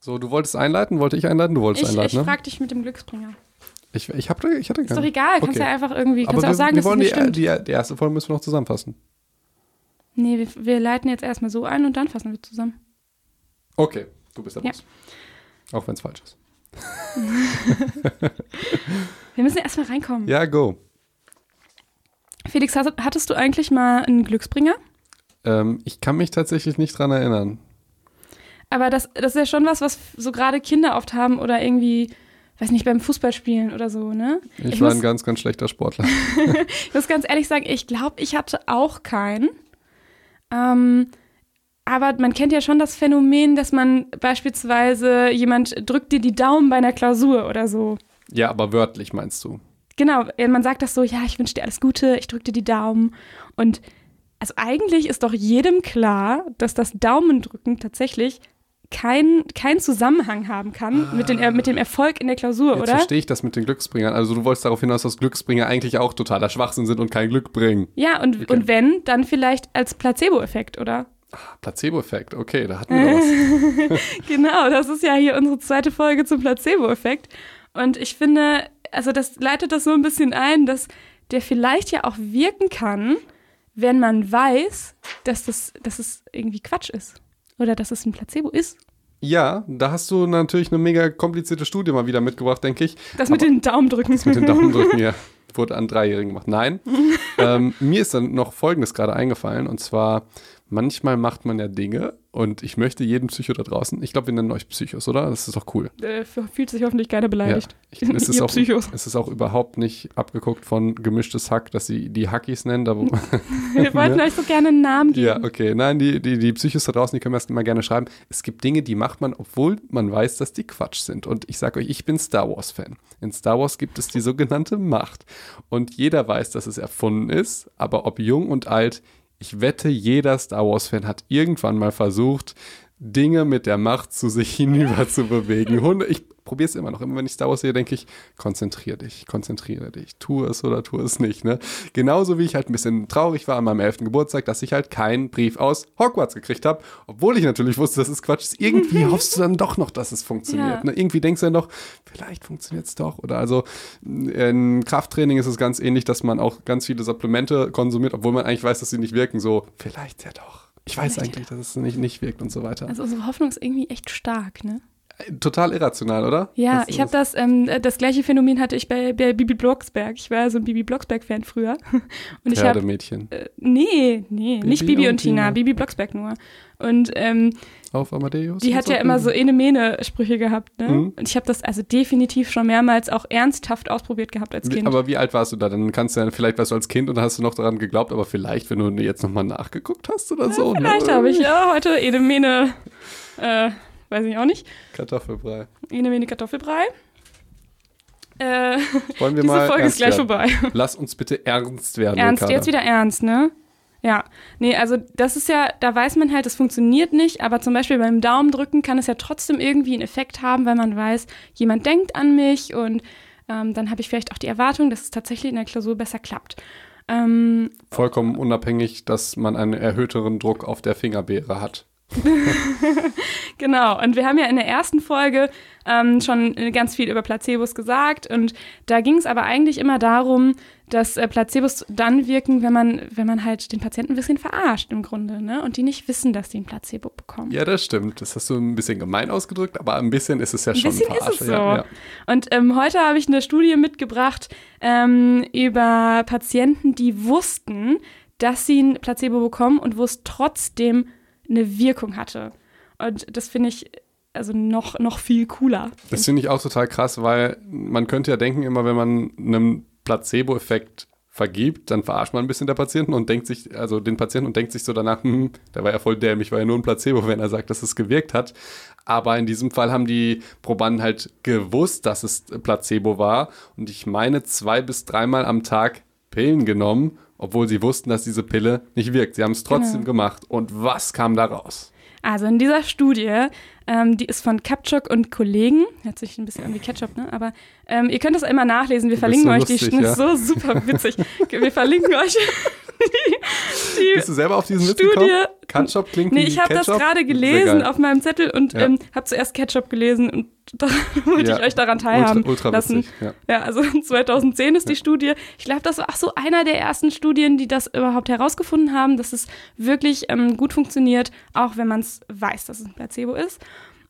So, du wolltest einleiten, wollte ich einleiten, du wolltest Ich, einleiten, ich ne? frag dich mit dem Glücksbringer. Ich, ich, hab, ich hatte Ist doch keinen. egal, kannst Okay. ja einfach irgendwie, kannst Aber wir, auch sagen, wir dass es wollen nicht die, die, die erste Folge müssen wir noch zusammenfassen. Nee, wir, wir leiten jetzt erstmal so ein und dann fassen wir zusammen. Okay, du bist der Ja. Boss. Auch wenn es falsch ist. Wir müssen erstmal reinkommen. Ja, go. Felix, hattest du eigentlich mal einen Glücksbringer? Ähm, ich kann mich tatsächlich nicht dran erinnern. Aber das, das ist ja schon was, was so gerade Kinder oft haben oder irgendwie, weiß nicht, beim Fußballspielen oder so, ne? Ich, Ich war muss- ein ganz, ganz schlechter Sportler. Ich muss ganz ehrlich sagen, ich glaube, ich hatte auch keinen. Ähm, aber man kennt ja schon das Phänomen, dass man beispielsweise jemand drückt dir die Daumen bei einer Klausur oder so. ja, aber wörtlich meinst du? Genau, man sagt das so, ja, ich wünsche dir alles Gute, ich drücke dir die Daumen. Und also eigentlich ist doch jedem klar, dass das Daumendrücken tatsächlich keinen kein Zusammenhang haben kann mit, den, äh, mit dem Erfolg in der Klausur, Jetzt oder? verstehe ich das mit den Glücksbringern. Also du wolltest darauf hinaus, dass Glücksbringer eigentlich auch totaler Schwachsinn sind und kein Glück bringen. Ja, und, Okay. und wenn, dann vielleicht als Placebo-Effekt, oder? Placebo-Effekt, okay, da hatten wir was. Genau, das ist ja hier unsere zweite Folge zum Placebo-Effekt. Und ich finde, also das leitet das so ein bisschen ein, dass der vielleicht ja auch wirken kann, wenn man weiß, dass das, dass es irgendwie Quatsch ist. Oder dass es ein Placebo ist. Ja, da hast du natürlich eine mega komplizierte Studie mal wieder mitgebracht, denke ich. Das mit Aber- den Daumendrücken. mit den Daumendrücken hier. Wurde an Dreijährigen gemacht. Nein. ähm, mir ist dann noch Folgendes gerade eingefallen. Und zwar, manchmal macht man ja Dinge und ich möchte jeden Psycho da draußen, ich glaube, wir nennen euch Psychos, oder? Das ist doch cool. Äh, fühlt sich hoffentlich keiner beleidigt. Ich, es, ist auch, Psychos. es ist auch überhaupt nicht abgeguckt von gemischtes Hack, dass sie die Hackies nennen. Da, Wir wollten euch so gerne einen Namen geben. ja, okay. Nein, die, die, die Psychos da draußen, die können wir erst mal gerne schreiben. Es gibt Dinge, die macht man, obwohl man weiß, dass die Quatsch sind. Und ich sage euch, ich bin Star Wars-Fan. In Star Wars gibt es die sogenannte Macht. Und jeder weiß, dass es erfunden ist, aber ob jung und alt, ich wette, jeder Star Wars-Fan hat irgendwann mal versucht, Dinge mit der Macht zu sich hinüber zu bewegen. Hunde, ich probiere es immer noch. Immer wenn ich Star Wars sehe, denke ich, konzentriere dich, konzentriere dich. Tu es oder tu es nicht. Ne? Genauso wie ich halt ein bisschen traurig war an meinem 11. Geburtstag, dass ich halt keinen Brief aus Hogwarts gekriegt habe, obwohl ich natürlich wusste, dass es Quatsch ist. Irgendwie hoffst du dann doch noch, dass es funktioniert. Ja. Ne? Irgendwie denkst du dann doch, vielleicht funktioniert es doch. Oder also in Krafttraining ist es ganz ähnlich, dass man auch ganz viele Supplemente konsumiert, obwohl man eigentlich weiß, dass sie nicht wirken. So, vielleicht ja doch. Ich weiß eigentlich, dass es nicht, nicht wirkt und so weiter. Also unsere Hoffnung ist irgendwie echt stark, ne? Total irrational, oder? Ja, Das ich habe das, ähm, das gleiche Phänomen hatte ich bei, bei Bibi Blocksberg. Ich war so ein Bibi Blocksberg-Fan früher. Und ich habe Pferdemädchen. Äh, nee, nee, nicht Bibi Bibi und und Tina, Tina. Bibi Blocksberg nur. Und ähm, Auf Amadeus. die hat ja immer so Ene-Mene-Sprüche gehabt, ne? Mhm. Und ich habe das also definitiv schon mehrmals auch ernsthaft ausprobiert gehabt als Wie- Kind. Aber wie alt warst du da? Dann kannst du ja, vielleicht warst du als Kind und hast du noch daran geglaubt, aber vielleicht, wenn du jetzt nochmal nachgeguckt hast oder so. Vielleicht ne? habe ich ja heute Ene-Mene, äh, weiß ich auch nicht, Kartoffelbrei. Ene-Mene Kartoffelbrei. Äh, Wollen wir diese mal Folge ist gleich werden? vorbei. Lass uns bitte ernst werden. Ernst, Ricarda. jetzt wieder ernst, ne? Ja, nee, also das ist ja, da weiß man halt, es funktioniert nicht, aber zum Beispiel beim Daumendrücken kann es ja trotzdem irgendwie einen Effekt haben, weil man weiß, jemand denkt an mich und ähm, dann habe ich vielleicht auch die Erwartung, dass es tatsächlich in der Klausur besser klappt. Ähm, Vollkommen unabhängig, dass man einen erhöhteren Druck auf der Fingerbeere hat. Genau, und wir haben ja in der ersten Folge ähm, schon ganz viel über Placebos gesagt und da ging es aber eigentlich immer darum, dass äh, Placebos dann wirken, wenn man, wenn man halt den Patienten ein bisschen verarscht im Grunde, ne? Und die nicht wissen, dass die ein Placebo bekommen. Ja, das stimmt. Das hast du ein bisschen gemein ausgedrückt, aber ein bisschen ist es ja Ein schon bisschen ist Verarsche. es so. Ja, ja. Und ähm, heute habe ich eine Studie mitgebracht ähm, über Patienten, die wussten, dass sie ein Placebo bekommen und wo es trotzdem eine Wirkung hatte. Und das finde ich also noch, noch viel cooler. Das finde ich auch total krass, weil man könnte ja denken, immer wenn man einem Placebo-Effekt vergibt, dann verarscht man ein bisschen der Patienten und denkt sich, also den Patienten und denkt sich so danach, hm, der war ja voll dämlich, war ja nur ein Placebo, wenn er sagt, dass es gewirkt hat. Aber in diesem Fall haben die Probanden halt gewusst, dass es Placebo war. Und ich meine, zwei bis dreimal am Tag Pillen genommen, obwohl sie wussten, dass diese Pille nicht wirkt. Sie haben es trotzdem Genau. gemacht. Und was kam da raus? Also in dieser Studie, ähm, die ist von Kapchuk und Kollegen, hört sich ein bisschen an wie Ketchup, ne? Aber ähm, ihr könnt das immer nachlesen. Wir Du verlinken so euch die lustig, Studie. ja. So super witzig. Wir verlinken euch die, die Bist du selber auf diesen Witz Studie. gekommen? Ketchup klingt Nee, wie ich habe das gerade gelesen auf meinem Zettel und Ja. ähm, habe zuerst Ketchup gelesen und da wollte Ja. ich euch daran teilhaben Ultra, ultra lassen. witzig, ja. Ja, also 2010 ist die Studie. Ich glaube, das war auch so einer der ersten Studien, die das überhaupt herausgefunden haben, dass es wirklich ähm, gut funktioniert, auch wenn man es weiß, dass es ein Placebo ist.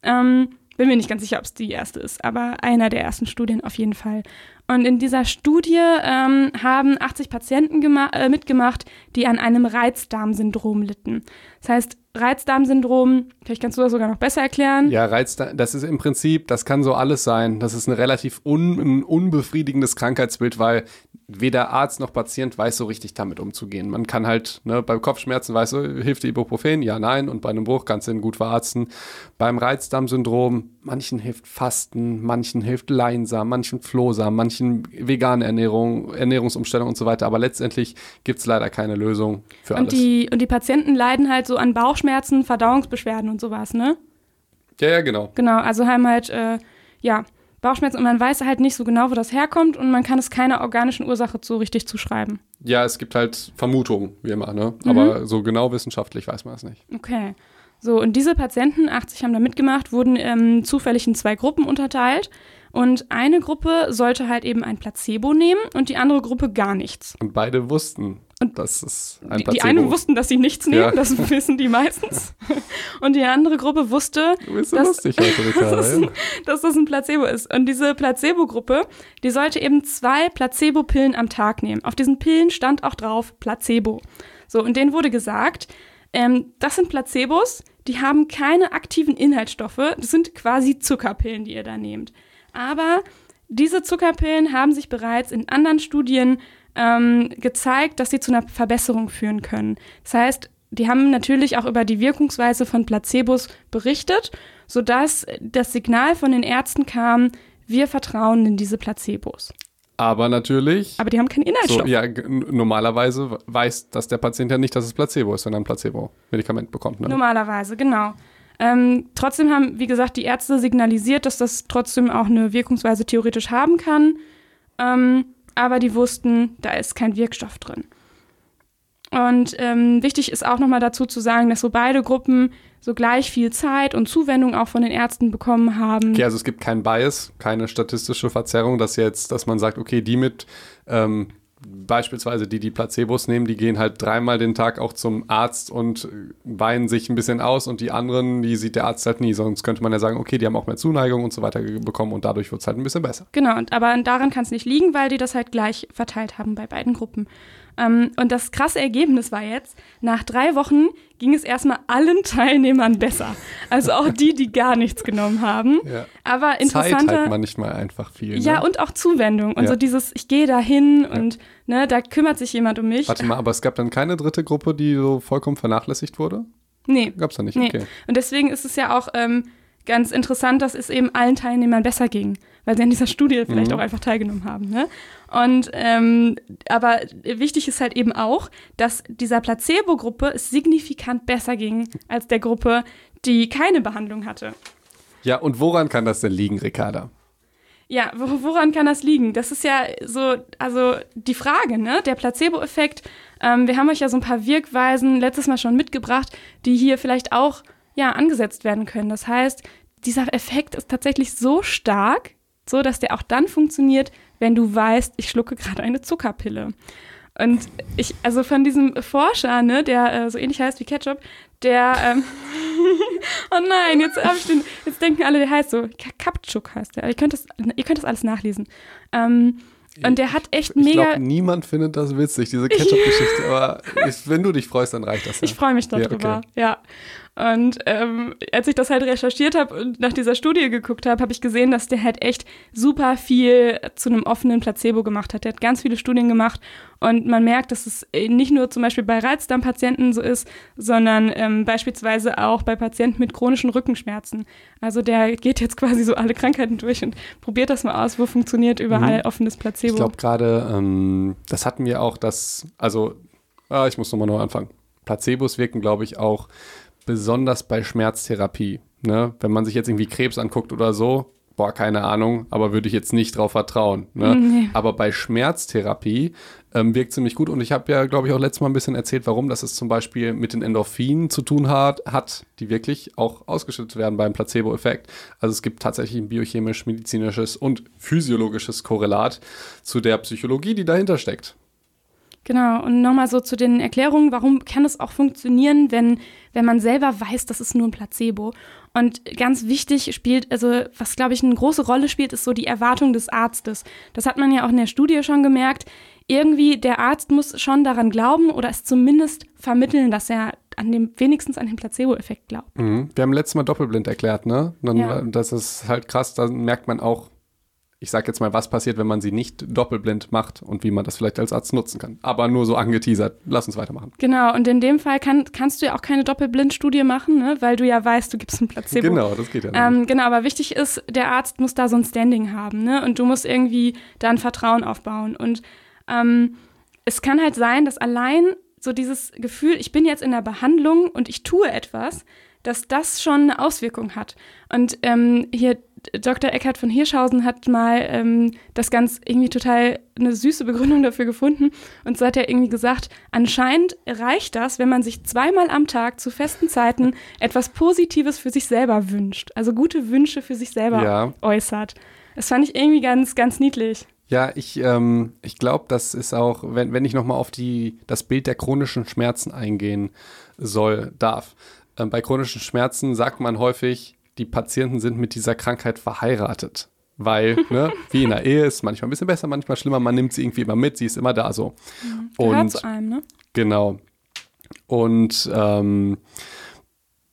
Ähm, bin mir nicht ganz sicher, ob es die erste ist, aber einer der ersten Studien auf jeden Fall. Und in dieser Studie ähm, haben 80 Patienten äh, mitgemacht, die an einem Reizdarmsyndrom litten. Das heißt, Reizdarmsyndrom, vielleicht kannst du das sogar noch besser erklären. Ja, Reiz, das ist im Prinzip, das kann so alles sein. Das ist ein relativ un, ein unbefriedigendes Krankheitsbild, weil weder Arzt noch Patient weiß so richtig damit umzugehen. Man kann halt, ne, bei Kopfschmerzen weißt du, hilft dir Ibuprofen? Ja, nein. Und bei einem Bruch kannst du ihn gut verarzten. Beim Reizdarmsyndrom, manchen hilft Fasten, manchen hilft Leinsam, manchen Flohsam, manchen vegane Ernährung, Ernährungsumstellung und so weiter. Aber letztendlich gibt es leider keine Lösung für Und alles. die, und die Patienten leiden halt so an Bauchschmerzen, Verdauungsbeschwerden und sowas, ne? ja, ja, genau. Genau, also haben halt, äh, ja, Bauchschmerzen und man weiß halt nicht so genau, wo das herkommt und man kann es keiner organischen Ursache so richtig zuschreiben. Ja, es gibt halt Vermutungen, wie immer, ne? Mhm. Aber so genau wissenschaftlich weiß man es nicht. Okay. So, und diese Patienten, 80 haben da mitgemacht, wurden ähm, zufällig in zwei Gruppen unterteilt. Und eine Gruppe sollte halt eben ein Placebo nehmen und die andere Gruppe gar nichts. Und beide wussten, dass es ein Die, die einen wussten, dass sie nichts nehmen, Ja. das wissen die meistens. Und die andere Gruppe wusste, Du bist so das- lustig Ricarda. das ist dass das ein Placebo ist. Und diese Placebo-Gruppe, die sollte eben zwei Placebo-Pillen am Tag nehmen. Auf diesen Pillen stand auch drauf Placebo. So, und denen wurde gesagt, ähm, das sind Placebos, die haben keine aktiven Inhaltsstoffe. Das sind quasi Zuckerpillen, die ihr da nehmt. Aber diese Zuckerpillen haben sich bereits in anderen Studien ähm, gezeigt, dass sie zu einer Verbesserung führen können. Das heißt, die haben natürlich auch über die Wirkungsweise von Placebos berichtet, sodass das Signal von den Ärzten kam, wir vertrauen in diese Placebos. Aber natürlich, Aber die haben keinen Inhaltsstoff. so, ja, normalerweise weiß dass der Patient ja nicht, dass es Placebo ist, wenn er ein Placebo-Medikament bekommt. Ne? Normalerweise, genau. Ähm, trotzdem haben, wie gesagt, die Ärzte signalisiert, dass das trotzdem auch eine Wirkungsweise theoretisch haben kann. Ähm, aber die wussten, da ist kein Wirkstoff drin. Und ähm, wichtig ist auch nochmal dazu zu sagen, dass so beide Gruppen so gleich viel Zeit und Zuwendung auch von den Ärzten bekommen haben. Okay, also es gibt kein Bias, keine statistische Verzerrung, dass jetzt, dass man sagt, okay, die mit ähm, beispielsweise die, die Placebos nehmen, die gehen halt dreimal den Tag auch zum Arzt und weinen sich ein bisschen aus und die anderen, die sieht der Arzt halt nie. Sonst könnte man ja sagen, okay, die haben auch mehr Zuneigung und so weiter bekommen und dadurch wird es halt ein bisschen besser. Genau, und, aber daran kann es nicht liegen, weil die das halt gleich verteilt haben bei beiden Gruppen. Ähm, und das krasse Ergebnis war jetzt, nach drei Wochen ging es erstmal allen Teilnehmern besser. Also auch die, die gar nichts genommen haben. Ja. Aber Zeit interessanter. halt manchmal einfach viel. ja, ne? und auch Zuwendung. Und Ja. so dieses, ich gehe da hin und ne, da kümmert sich jemand um mich. Warte mal, aber es gab dann keine dritte Gruppe, die so vollkommen vernachlässigt wurde? Nee. Gab's da nicht, Nee. okay. Und deswegen ist es ja auch ähm, ganz interessant, dass es eben allen Teilnehmern besser ging, weil sie an dieser Studie vielleicht Mhm. auch einfach teilgenommen haben. Ne? Und ähm, aber wichtig ist halt eben auch, dass dieser Placebo-Gruppe es signifikant besser ging als der Gruppe, die keine Behandlung hatte. Ja, und woran kann das denn liegen, Ricarda? Ja, wo- woran kann das liegen? Das ist ja so, also die Frage, ne? Der Placebo-Effekt. Ähm, wir haben euch ja so ein paar Wirkweisen letztes Mal schon mitgebracht, die hier vielleicht auch ja angesetzt werden können. Das heißt, dieser Effekt ist tatsächlich so stark, so dass der auch dann funktioniert, wenn du weißt, ich schlucke gerade eine Zuckerpille. Und ich, also von diesem Forscher, ne, der äh, so ähnlich heißt wie Ketchup, der, ähm, oh nein, jetzt habe ich den, jetzt denken alle, der heißt so, Ka- Kaptschuk heißt der. Ihr könnt das, ihr könnt das alles nachlesen. Ähm, und der hat echt Ich mega, glaube, niemand findet das witzig, diese Ketchup-Geschichte. aber ich, wenn du dich freust, dann reicht das ja. ich freue mich Ja, darüber, okay. ja. Und ähm, als ich das halt recherchiert habe und nach dieser Studie geguckt habe, habe ich gesehen, dass der halt echt super viel zu einem offenen Placebo gemacht hat. Der hat ganz viele Studien gemacht und man merkt, dass es äh, nicht nur zum Beispiel bei Reizdarmpatienten so ist, sondern ähm, beispielsweise auch bei Patienten mit chronischen Rückenschmerzen. Also der geht jetzt quasi so alle Krankheiten durch und probiert das mal aus, wo funktioniert überall Mhm. offenes Placebo. Ich glaube gerade, ähm, das hatten wir auch, dass, also, ah, ich muss nochmal neu anfangen. Placebos wirken, glaube ich, auch besonders bei Schmerztherapie. Ne? Wenn man sich jetzt irgendwie Krebs anguckt oder so boah, keine Ahnung, aber würde ich jetzt nicht drauf vertrauen. Ne? Nee. Aber bei Schmerztherapie ähm, wirkt ziemlich gut. Und ich habe ja, glaube ich, auch letztes Mal ein bisschen erzählt, warum das es zum Beispiel mit den Endorphinen zu tun hat, hat, die wirklich auch ausgeschüttet werden beim Placebo-Effekt. Also es gibt tatsächlich ein biochemisch, medizinisches und physiologisches Korrelat zu der Psychologie, die dahinter steckt. Genau, und nochmal so zu den Erklärungen, warum kann es auch funktionieren, wenn, wenn man selber weiß, das ist nur ein Placebo. Und ganz wichtig spielt, also was glaube ich eine große Rolle spielt, ist so die Erwartung des Arztes. Das hat man ja auch in der Studie schon gemerkt. Irgendwie der Arzt muss schon daran glauben oder es zumindest vermitteln, dass er an dem, wenigstens an den Placebo-Effekt glaubt. Mhm. Wir haben letztes Mal doppelblind erklärt, ne? Dann, ja. Das ist halt krass, da merkt man auch, ich sage jetzt mal, was passiert, wenn man sie nicht doppelblind macht und wie man das vielleicht als Arzt nutzen kann. Aber nur so angeteasert. Lass uns weitermachen. Genau, und in dem Fall kann, kannst du ja auch keine Doppelblindstudie machen, ne? weil du ja weißt, du gibst ein Placebo. Genau, das geht ja nicht. Ähm, genau, aber wichtig ist, der Arzt muss da so ein Standing haben ne? und du musst irgendwie da ein Vertrauen aufbauen. Und ähm, es kann halt sein, dass allein so dieses Gefühl, ich bin jetzt in der Behandlung und ich tue etwas, dass das schon eine Auswirkung hat. Und ähm, hier Dr. Eckhard von Hirschhausen hat mal ähm, das ganz irgendwie total eine süße Begründung dafür gefunden. Und so hat er irgendwie gesagt, anscheinend reicht das, wenn man sich zweimal am Tag zu festen Zeiten etwas Positives für sich selber wünscht. Also gute Wünsche für sich selber ja. äußert. Das fand ich irgendwie ganz, ganz niedlich. Ja, ich, ähm, ich glaube, das ist auch, wenn, wenn ich nochmal auf die, das Bild der chronischen Schmerzen eingehen soll, darf. Ähm, bei chronischen Schmerzen sagt man häufig, die Patienten sind mit dieser Krankheit verheiratet. Weil, ne, wie in der Ehe ist manchmal ein bisschen besser, manchmal schlimmer, man nimmt sie irgendwie immer mit, sie ist immer da so. Mhm. Und zu einem, ne? Genau. Und ähm,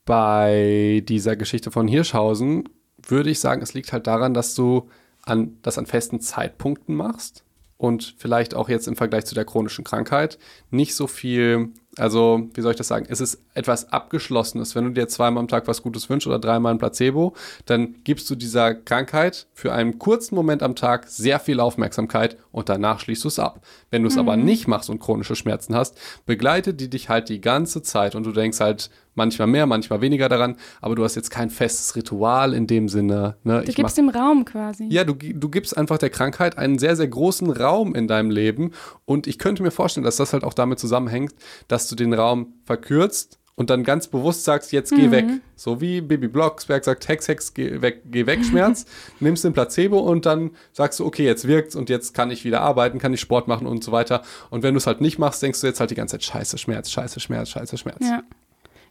bei dieser Geschichte von Hirschhausen würde ich sagen, es liegt halt daran, dass du an, das an festen Zeitpunkten machst und vielleicht auch jetzt im Vergleich zu der chronischen Krankheit nicht so viel also, wie soll ich das sagen? Es ist etwas Abgeschlossenes. Wenn du dir zweimal am Tag was Gutes wünschst oder dreimal ein Placebo, dann gibst du dieser Krankheit für einen kurzen Moment am Tag sehr viel Aufmerksamkeit und danach schließt du es ab. Wenn du es mhm. aber nicht machst und chronische Schmerzen hast, begleitet die dich halt die ganze Zeit und du denkst halt manchmal mehr, manchmal weniger daran, aber du hast jetzt kein festes Ritual in dem Sinne. Ne? Du ich gibst dem Raum quasi. Ja, du, du gibst einfach der Krankheit einen sehr, sehr großen Raum in deinem Leben und ich könnte mir vorstellen, dass das halt auch damit zusammenhängt, dass du den Raum verkürzt und dann ganz bewusst sagst, jetzt geh mhm. weg. So wie Bibi Blocksberg sagt, Hex, Hex, geh weg, geh weg, Schmerz. nimmst den Placebo und dann sagst du, okay, jetzt wirkt's und jetzt kann ich wieder arbeiten, kann ich Sport machen und so weiter. Und wenn du es halt nicht machst, denkst du jetzt halt die ganze Zeit, scheiße, Schmerz, scheiße, Schmerz, scheiße, Schmerz. Ja.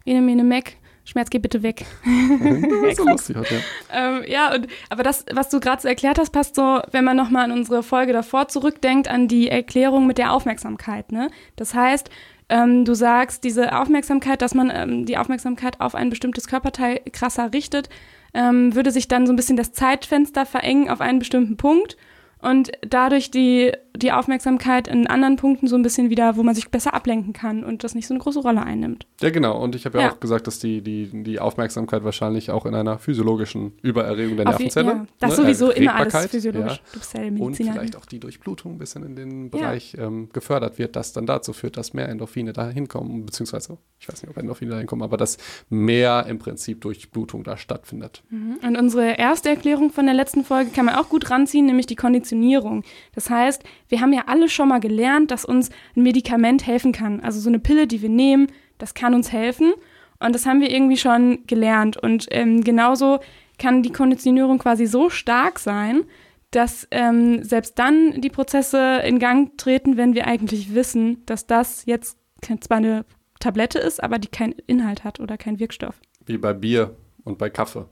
Ene, mene, Mac. Schmerz, geh bitte weg. so lustig heute, ja. Ähm, ja, und, aber das, was du gerade so erklärt hast, passt so, wenn man nochmal an unsere Folge davor zurückdenkt, an die Erklärung mit der Aufmerksamkeit. Ne? Das heißt, ähm, du sagst, diese Aufmerksamkeit, dass man ähm, die Aufmerksamkeit auf ein bestimmtes Körperteil krasser richtet, ähm, würde sich dann so ein bisschen das Zeitfenster verengen auf einen bestimmten Punkt und dadurch die, die Aufmerksamkeit in anderen Punkten so ein bisschen wieder, wo man sich besser ablenken kann und das nicht so eine große Rolle einnimmt. Ja, genau. Und ich habe ja, ja, auch gesagt, dass die, die, die Aufmerksamkeit wahrscheinlich auch in einer physiologischen Übererregung der Nervenzelle. Ja, das ne, sowieso immer alles physiologisch. Ja. Du bist ja Und vielleicht auch die Durchblutung ein bisschen in den Bereich ja. ähm, gefördert wird, das dann dazu führt, dass mehr Endorphine da hinkommen, beziehungsweise, ich weiß nicht, ob Endorphine da hinkommen, aber dass mehr im Prinzip Durchblutung da stattfindet. Mhm. Und unsere erste Erklärung von der letzten Folge kann man auch gut ranziehen, nämlich die Kondition Konditionierung. Das heißt, wir haben ja alle schon mal gelernt, dass uns ein Medikament helfen kann. Also so eine Pille, die wir nehmen, das kann uns helfen. Und das haben wir irgendwie schon gelernt. Und ähm, genauso kann die Konditionierung quasi so stark sein, dass ähm, selbst dann die Prozesse in Gang treten, wenn wir eigentlich wissen, dass das jetzt zwar eine Tablette ist, aber die keinen Inhalt hat oder keinen Wirkstoff. Wie bei Bier und bei Kaffee.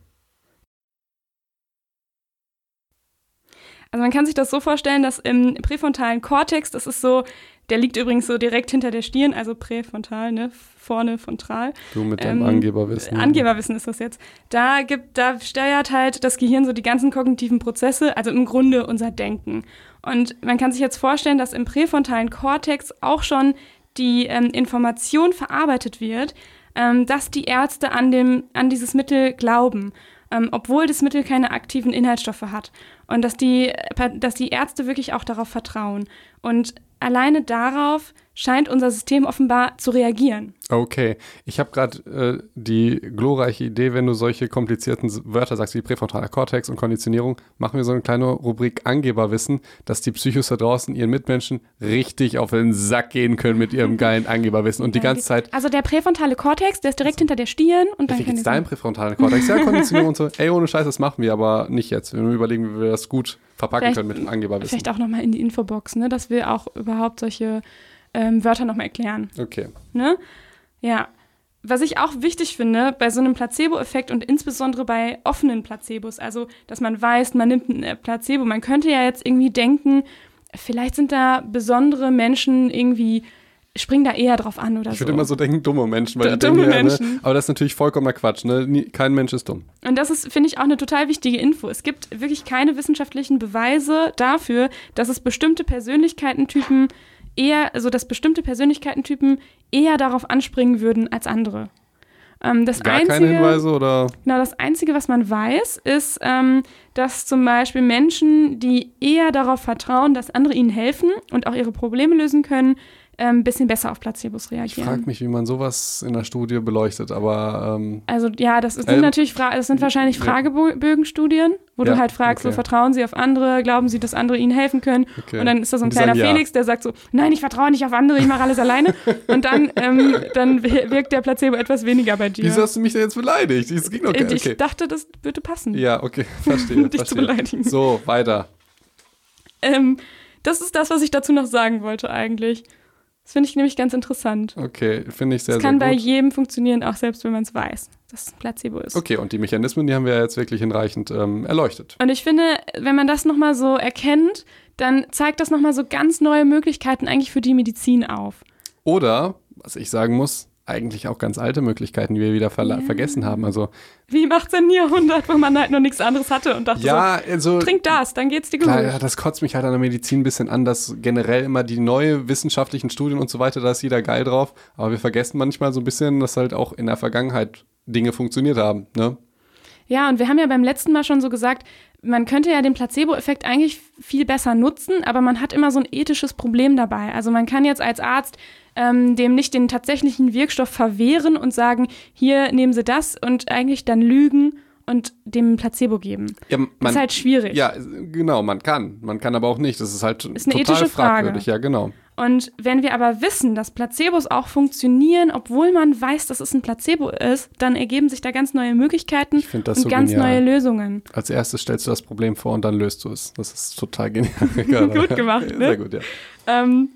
Also man kann sich das so vorstellen, dass im präfrontalen Kortex, das ist so, der liegt übrigens so direkt hinter der Stirn, also präfrontal, ne, vorne frontal. Du mit deinem ähm, Angeberwissen. Angeberwissen ist das jetzt. Da gibt, da steuert halt das Gehirn so die ganzen kognitiven Prozesse, also im Grunde unser Denken. Und man kann sich jetzt vorstellen, dass im präfrontalen Kortex auch schon die ähm, Information verarbeitet wird, ähm, dass die Ärzte an, dem, an dieses Mittel glauben ähm, obwohl das Mittel keine aktiven Inhaltsstoffe hat. Und dass die, dass die Ärzte wirklich auch darauf vertrauen. Und alleine darauf scheint unser System offenbar zu reagieren. Okay, ich habe gerade äh, die glorreiche Idee, wenn du solche komplizierten Wörter sagst wie präfrontaler Kortex und Konditionierung, machen wir so eine kleine Rubrik Angeberwissen, dass die Psychos da draußen ihren Mitmenschen richtig auf den Sack gehen können mit ihrem geilen Angeberwissen und die ganze Zeit. Also der präfrontale Kortex, der ist direkt hinter der Stirn und dann. Wie geht's deinem präfrontalen Kortex? Ja, Konditionierung und so. Ey, ohne Scheiß, das machen wir aber nicht jetzt. Wir überlegen, wie wir das gut verpacken vielleicht, können mit dem Angeberwissen. Vielleicht auch nochmal in die Infobox, ne, dass wir auch überhaupt solche ähm, Wörter nochmal erklären. Okay. Ne? Ja. Was ich auch wichtig finde bei so einem Placebo-Effekt und insbesondere bei offenen Placebos, also dass man weiß, man nimmt ein Placebo, man könnte ja jetzt irgendwie denken, vielleicht sind da besondere Menschen irgendwie springen da eher drauf an oder ich so. Ich würde immer so denken, dumme Menschen. Weil dumme denken, Menschen. Ja, ne? Aber das ist natürlich vollkommener Quatsch. Ne? Kein Mensch ist dumm. Und das ist, finde ich, auch eine total wichtige Info. Es gibt wirklich keine wissenschaftlichen Beweise dafür, dass es bestimmte Persönlichkeitentypen eher, also dass bestimmte Persönlichkeitentypen eher darauf anspringen würden als andere. Ähm, das Gar einzige, keine Hinweise oder? Genau, das Einzige, was man weiß, ist, ähm, dass zum Beispiel Menschen, die eher darauf vertrauen, dass andere ihnen helfen und auch ihre Probleme lösen können, ein ähm, bisschen besser auf Placebos reagieren. Ich frage mich, wie man sowas in der Studie beleuchtet, aber. Ähm, also, ja, das sind äh, natürlich Fra das sind wahrscheinlich Fragebögenstudien, wo ja, du halt fragst, okay. so vertrauen sie auf andere, glauben sie, dass andere ihnen helfen können. Okay. Und dann ist da so ein kleiner sagen, Felix, der sagt so: Nein, ich vertraue nicht auf andere, ich mache alles alleine. Und dann, ähm, dann wirkt der Placebo etwas weniger bei dir. Wieso hast du mich denn jetzt beleidigt? Das ging doch okay. Ich dachte, das würde passen. Ja, okay, verstehe. dich verstehe. zu beleidigen. So, weiter. Ähm, das ist das, was ich dazu noch sagen wollte, eigentlich. Das finde ich nämlich ganz interessant. Okay, finde ich sehr, das sehr gut. kann bei jedem funktionieren, auch selbst wenn man es weiß, dass es ein Placebo ist. Okay, und die Mechanismen, die haben wir jetzt wirklich hinreichend ähm, erleuchtet. Und ich finde, wenn man das nochmal so erkennt, dann zeigt das nochmal so ganz neue Möglichkeiten eigentlich für die Medizin auf. Oder, was ich sagen muss, eigentlich auch ganz alte Möglichkeiten, die wir wieder ver yeah. vergessen haben. Also wie im 18. Jahrhundert, wo man halt noch nichts anderes hatte und dachte ja, so, also, trink das, dann geht's dir gut. Klar, ja, das kotzt mich halt an der Medizin ein bisschen an, dass generell immer die neue wissenschaftlichen Studien und so weiter, da ist jeder geil drauf. Aber wir vergessen manchmal so ein bisschen, dass halt auch in der Vergangenheit Dinge funktioniert haben. Ne? Ja, und wir haben ja beim letzten Mal schon so gesagt, man könnte ja den Placebo-Effekt eigentlich viel besser nutzen, aber man hat immer so ein ethisches Problem dabei. Also man kann jetzt als Arzt ähm, dem nicht den tatsächlichen Wirkstoff verwehren und sagen, hier nehmen Sie das und eigentlich dann lügen und dem Placebo geben. Ja, man, das ist halt schwierig. Ja, genau, man kann. Man kann aber auch nicht. Das ist halt ist eine total ethische fragwürdig. Frage. Ja, genau. Und wenn wir aber wissen, dass Placebos auch funktionieren, obwohl man weiß, dass es ein Placebo ist, dann ergeben sich da ganz neue Möglichkeiten und so ganz genial. neue Lösungen. Als erstes stellst du das Problem vor und dann löst du es. Das ist total genial. gut gemacht, ne? Sehr gut, ja. Ähm,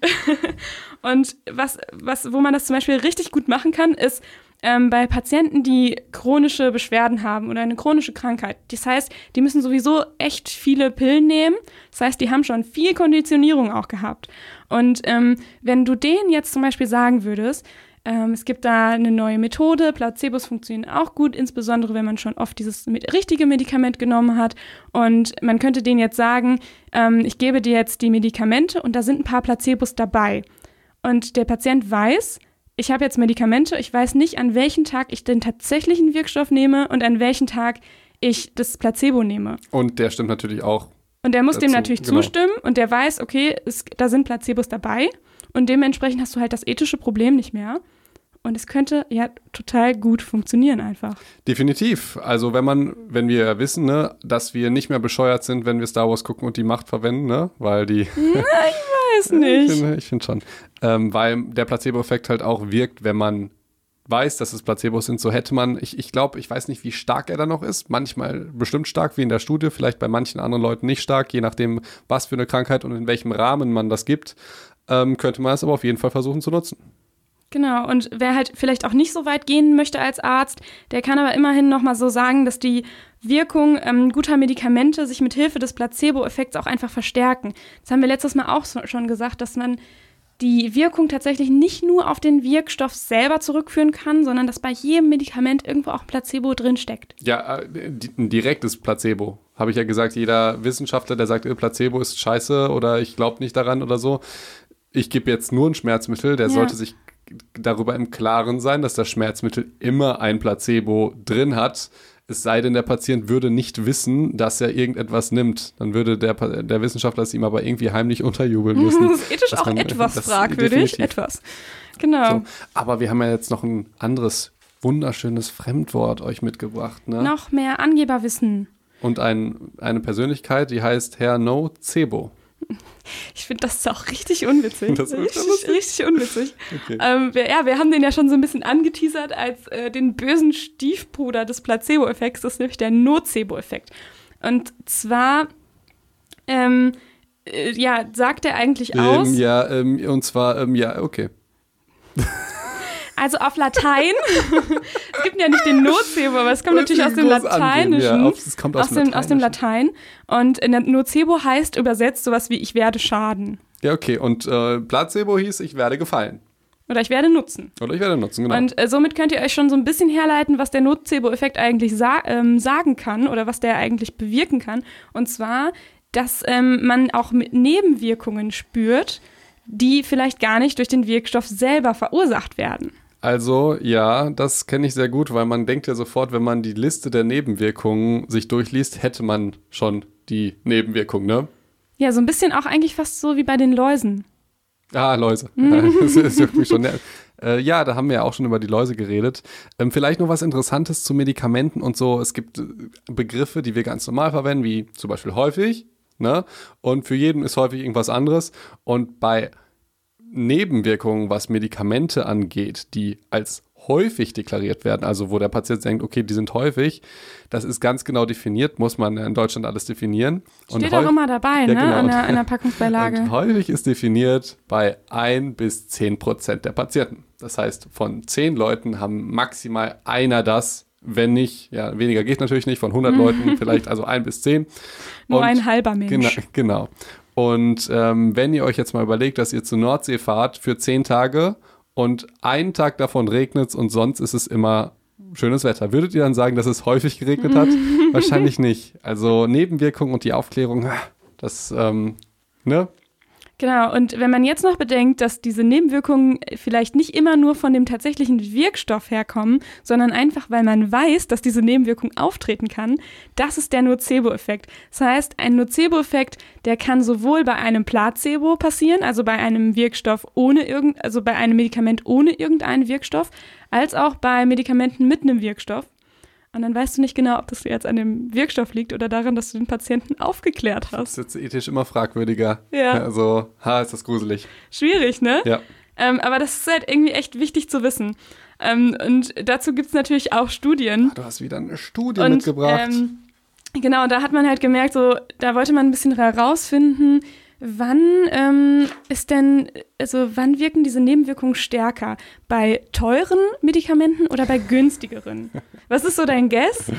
und was, was, wo man das zum Beispiel richtig gut machen kann, ist ähm, bei Patienten, die chronische Beschwerden haben oder eine chronische Krankheit. Das heißt, die müssen sowieso echt viele Pillen nehmen. Das heißt, die haben schon viel Konditionierung auch gehabt. Und ähm, wenn du denen jetzt zum Beispiel sagen würdest, ähm, es gibt da eine neue Methode, Placebos funktionieren auch gut, insbesondere wenn man schon oft dieses richtige Medikament genommen hat. Und man könnte denen jetzt sagen, ähm, ich gebe dir jetzt die Medikamente und da sind ein paar Placebos dabei. Und der Patient weiß, ich habe jetzt Medikamente, ich weiß nicht, an welchem Tag ich den tatsächlichen Wirkstoff nehme und an welchem Tag ich das Placebo nehme. Und der stimmt natürlich auch. Und der muss dazu, dem natürlich genau. zustimmen und der weiß, okay, es, da sind Placebos dabei und dementsprechend hast du halt das ethische Problem nicht mehr. Und es könnte ja total gut funktionieren einfach. Definitiv. Also wenn man, wenn wir wissen, ne, dass wir nicht mehr bescheuert sind, wenn wir Star Wars gucken und die Macht verwenden, ne? Weil die. Na, ich weiß nicht. ich finde find schon. Ähm, weil der Placebo-Effekt halt auch wirkt, wenn man weiß, dass es Placebos sind, so hätte man, ich, ich glaube, ich weiß nicht, wie stark er da noch ist. Manchmal bestimmt stark, wie in der Studie, vielleicht bei manchen anderen Leuten nicht stark, je nachdem, was für eine Krankheit und in welchem Rahmen man das gibt, ähm, könnte man es aber auf jeden Fall versuchen zu nutzen. Genau, und wer halt vielleicht auch nicht so weit gehen möchte als Arzt, der kann aber immerhin nochmal so sagen, dass die Wirkung ähm, guter Medikamente sich mit Hilfe des Placebo-Effekts auch einfach verstärken. Das haben wir letztes Mal auch so, schon gesagt, dass man die Wirkung tatsächlich nicht nur auf den Wirkstoff selber zurückführen kann, sondern dass bei jedem Medikament irgendwo auch Placebo drinsteckt. Ja, äh, ein direktes Placebo. Habe ich ja gesagt, jeder Wissenschaftler, der sagt, Placebo ist scheiße oder ich glaube nicht daran oder so. Ich gebe jetzt nur ein Schmerzmittel, der ja. sollte sich darüber im Klaren sein, dass das Schmerzmittel immer ein Placebo drin hat. Es sei denn, der Patient würde nicht wissen, dass er irgendetwas nimmt. Dann würde der, der Wissenschaftler es ihm aber irgendwie heimlich unterjubeln müssen. Das ist ethisch auch man, etwas fragwürdig. Etwas. Genau. So, aber wir haben ja jetzt noch ein anderes wunderschönes Fremdwort euch mitgebracht. Ne? Noch mehr Angeberwissen. Und ein, eine Persönlichkeit, die heißt Herr No Cebo. Ich finde das ist auch richtig unwitzig. Das ist richtig, richtig unwitzig. Okay. Ähm, wir, ja, wir haben den ja schon so ein bisschen angeteasert als äh, den bösen Stiefbruder des Placebo-Effekts. Das ist nämlich der Nocebo-Effekt. Und zwar, ähm, äh, ja, sagt er eigentlich ähm, aus. Ja, ähm, und zwar, ähm, ja, okay. Also auf Latein. es gibt ja nicht den Nocebo, aber es kommt natürlich aus dem Lateinischen. Ja, es kommt aus, aus, dem, Lateinischen. aus dem Latein. Und Nocebo heißt übersetzt sowas wie ich werde schaden. Ja, okay. Und äh, Placebo hieß ich werde gefallen. Oder ich werde nutzen. Oder ich werde nutzen, genau. Und äh, somit könnt ihr euch schon so ein bisschen herleiten, was der Nocebo-Effekt eigentlich sa ähm, sagen kann oder was der eigentlich bewirken kann. Und zwar, dass ähm, man auch mit Nebenwirkungen spürt, die vielleicht gar nicht durch den Wirkstoff selber verursacht werden. Also ja, das kenne ich sehr gut, weil man denkt ja sofort, wenn man die Liste der Nebenwirkungen sich durchliest, hätte man schon die Nebenwirkung, ne? Ja, so ein bisschen auch eigentlich fast so wie bei den Läusen. Ah, Läuse. das, das juckt mich schon. Äh, ja, da haben wir ja auch schon über die Läuse geredet. Ähm, vielleicht noch was Interessantes zu Medikamenten und so. Es gibt äh, Begriffe, die wir ganz normal verwenden, wie zum Beispiel häufig. Ne? Und für jeden ist häufig irgendwas anderes. Und bei Nebenwirkungen, was Medikamente angeht, die als häufig deklariert werden, also wo der Patient denkt, okay, die sind häufig, das ist ganz genau definiert, muss man in Deutschland alles definieren. Steht auch immer dabei, ja, ne, genau. an, der, an der Packungsbeilage. Und häufig ist definiert bei 1 bis 10 Prozent der Patienten. Das heißt, von 10 Leuten haben maximal einer das, wenn nicht, ja, weniger geht natürlich nicht, von 100 Leuten vielleicht also 1 bis 10. Nur Und, ein halber Mensch. Genau, genau. Und ähm, wenn ihr euch jetzt mal überlegt, dass ihr zur Nordsee fahrt für zehn Tage und einen Tag davon regnet und sonst ist es immer schönes Wetter, würdet ihr dann sagen, dass es häufig geregnet hat? Wahrscheinlich nicht. Also Nebenwirkungen und die Aufklärung, das, ähm, ne? Genau, und wenn man jetzt noch bedenkt, dass diese Nebenwirkungen vielleicht nicht immer nur von dem tatsächlichen Wirkstoff herkommen, sondern einfach, weil man weiß, dass diese Nebenwirkung auftreten kann, das ist der Nocebo-Effekt. Das heißt, ein Nocebo-Effekt, der kann sowohl bei einem Placebo passieren, also bei einem Wirkstoff ohne irgend, also bei einem Medikament ohne irgendeinen Wirkstoff, als auch bei Medikamenten mit einem Wirkstoff. Und dann weißt du nicht genau, ob das jetzt an dem Wirkstoff liegt oder daran, dass du den Patienten aufgeklärt hast. Das ist jetzt ethisch immer fragwürdiger. Ja. Also, ha, ist das gruselig. Schwierig, ne? Ja. Ähm, aber das ist halt irgendwie echt wichtig zu wissen. Ähm, und dazu gibt es natürlich auch Studien. Ach, du hast wieder eine Studie und, mitgebracht. Ähm, genau, da hat man halt gemerkt, so, da wollte man ein bisschen herausfinden, Wann ähm, ist denn, also wann wirken diese Nebenwirkungen stärker? Bei teuren Medikamenten oder bei günstigeren? Was ist so dein Guess?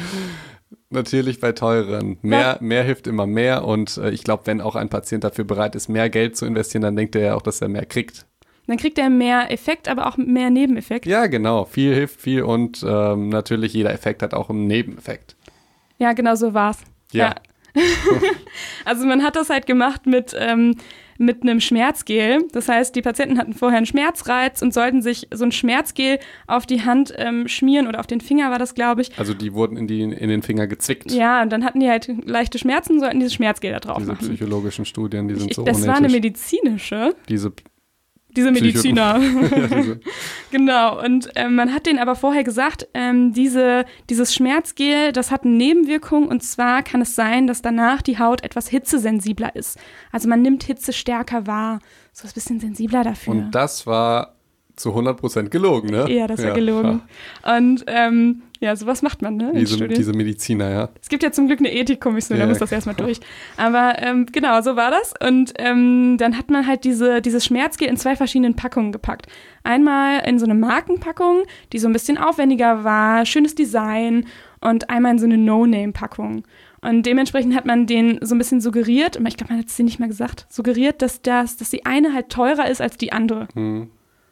Natürlich bei teuren. Mehr, mehr hilft immer mehr und äh, ich glaube, wenn auch ein Patient dafür bereit ist, mehr Geld zu investieren, dann denkt er ja auch, dass er mehr kriegt. Dann kriegt er mehr Effekt, aber auch mehr Nebeneffekt. Ja, genau. Viel hilft viel und ähm, natürlich jeder Effekt hat auch einen Nebeneffekt. Ja, genau so war's. Ja. ja. also man hat das halt gemacht mit, ähm, mit einem Schmerzgel. Das heißt, die Patienten hatten vorher einen Schmerzreiz und sollten sich so ein Schmerzgel auf die Hand ähm, schmieren oder auf den Finger war das, glaube ich. Also die wurden in, die, in den Finger gezwickt. Ja, und dann hatten die halt leichte Schmerzen, sollten dieses Schmerzgel da drauf Diese machen. psychologischen Studien, die sind ich, so Das unethisch. war eine medizinische. Diese diese Mediziner. genau. Und ähm, man hat denen aber vorher gesagt, ähm, diese, dieses Schmerzgel, das hat eine Nebenwirkung. Und zwar kann es sein, dass danach die Haut etwas hitzesensibler ist. Also man nimmt Hitze stärker wahr. So ist ein bisschen sensibler dafür. Und das war zu 100% gelogen, ne? Ja, das war ja, gelogen. Ja. Und ähm, ja, sowas macht man, ne? Diese, diese, Mediziner, ja. Es gibt ja zum Glück eine Ethikkommission, ja, da muss das erstmal durch. Aber ähm, genau, so war das. Und ähm, dann hat man halt diese, dieses Schmerzgel in zwei verschiedenen Packungen gepackt. Einmal in so eine Markenpackung, die so ein bisschen aufwendiger war, schönes Design und einmal in so eine No-Name-Packung. Und dementsprechend hat man den so ein bisschen suggeriert, ich glaube, man hat es dir nicht mal gesagt, suggeriert, dass, das, dass die eine halt teurer ist als die andere. Hm.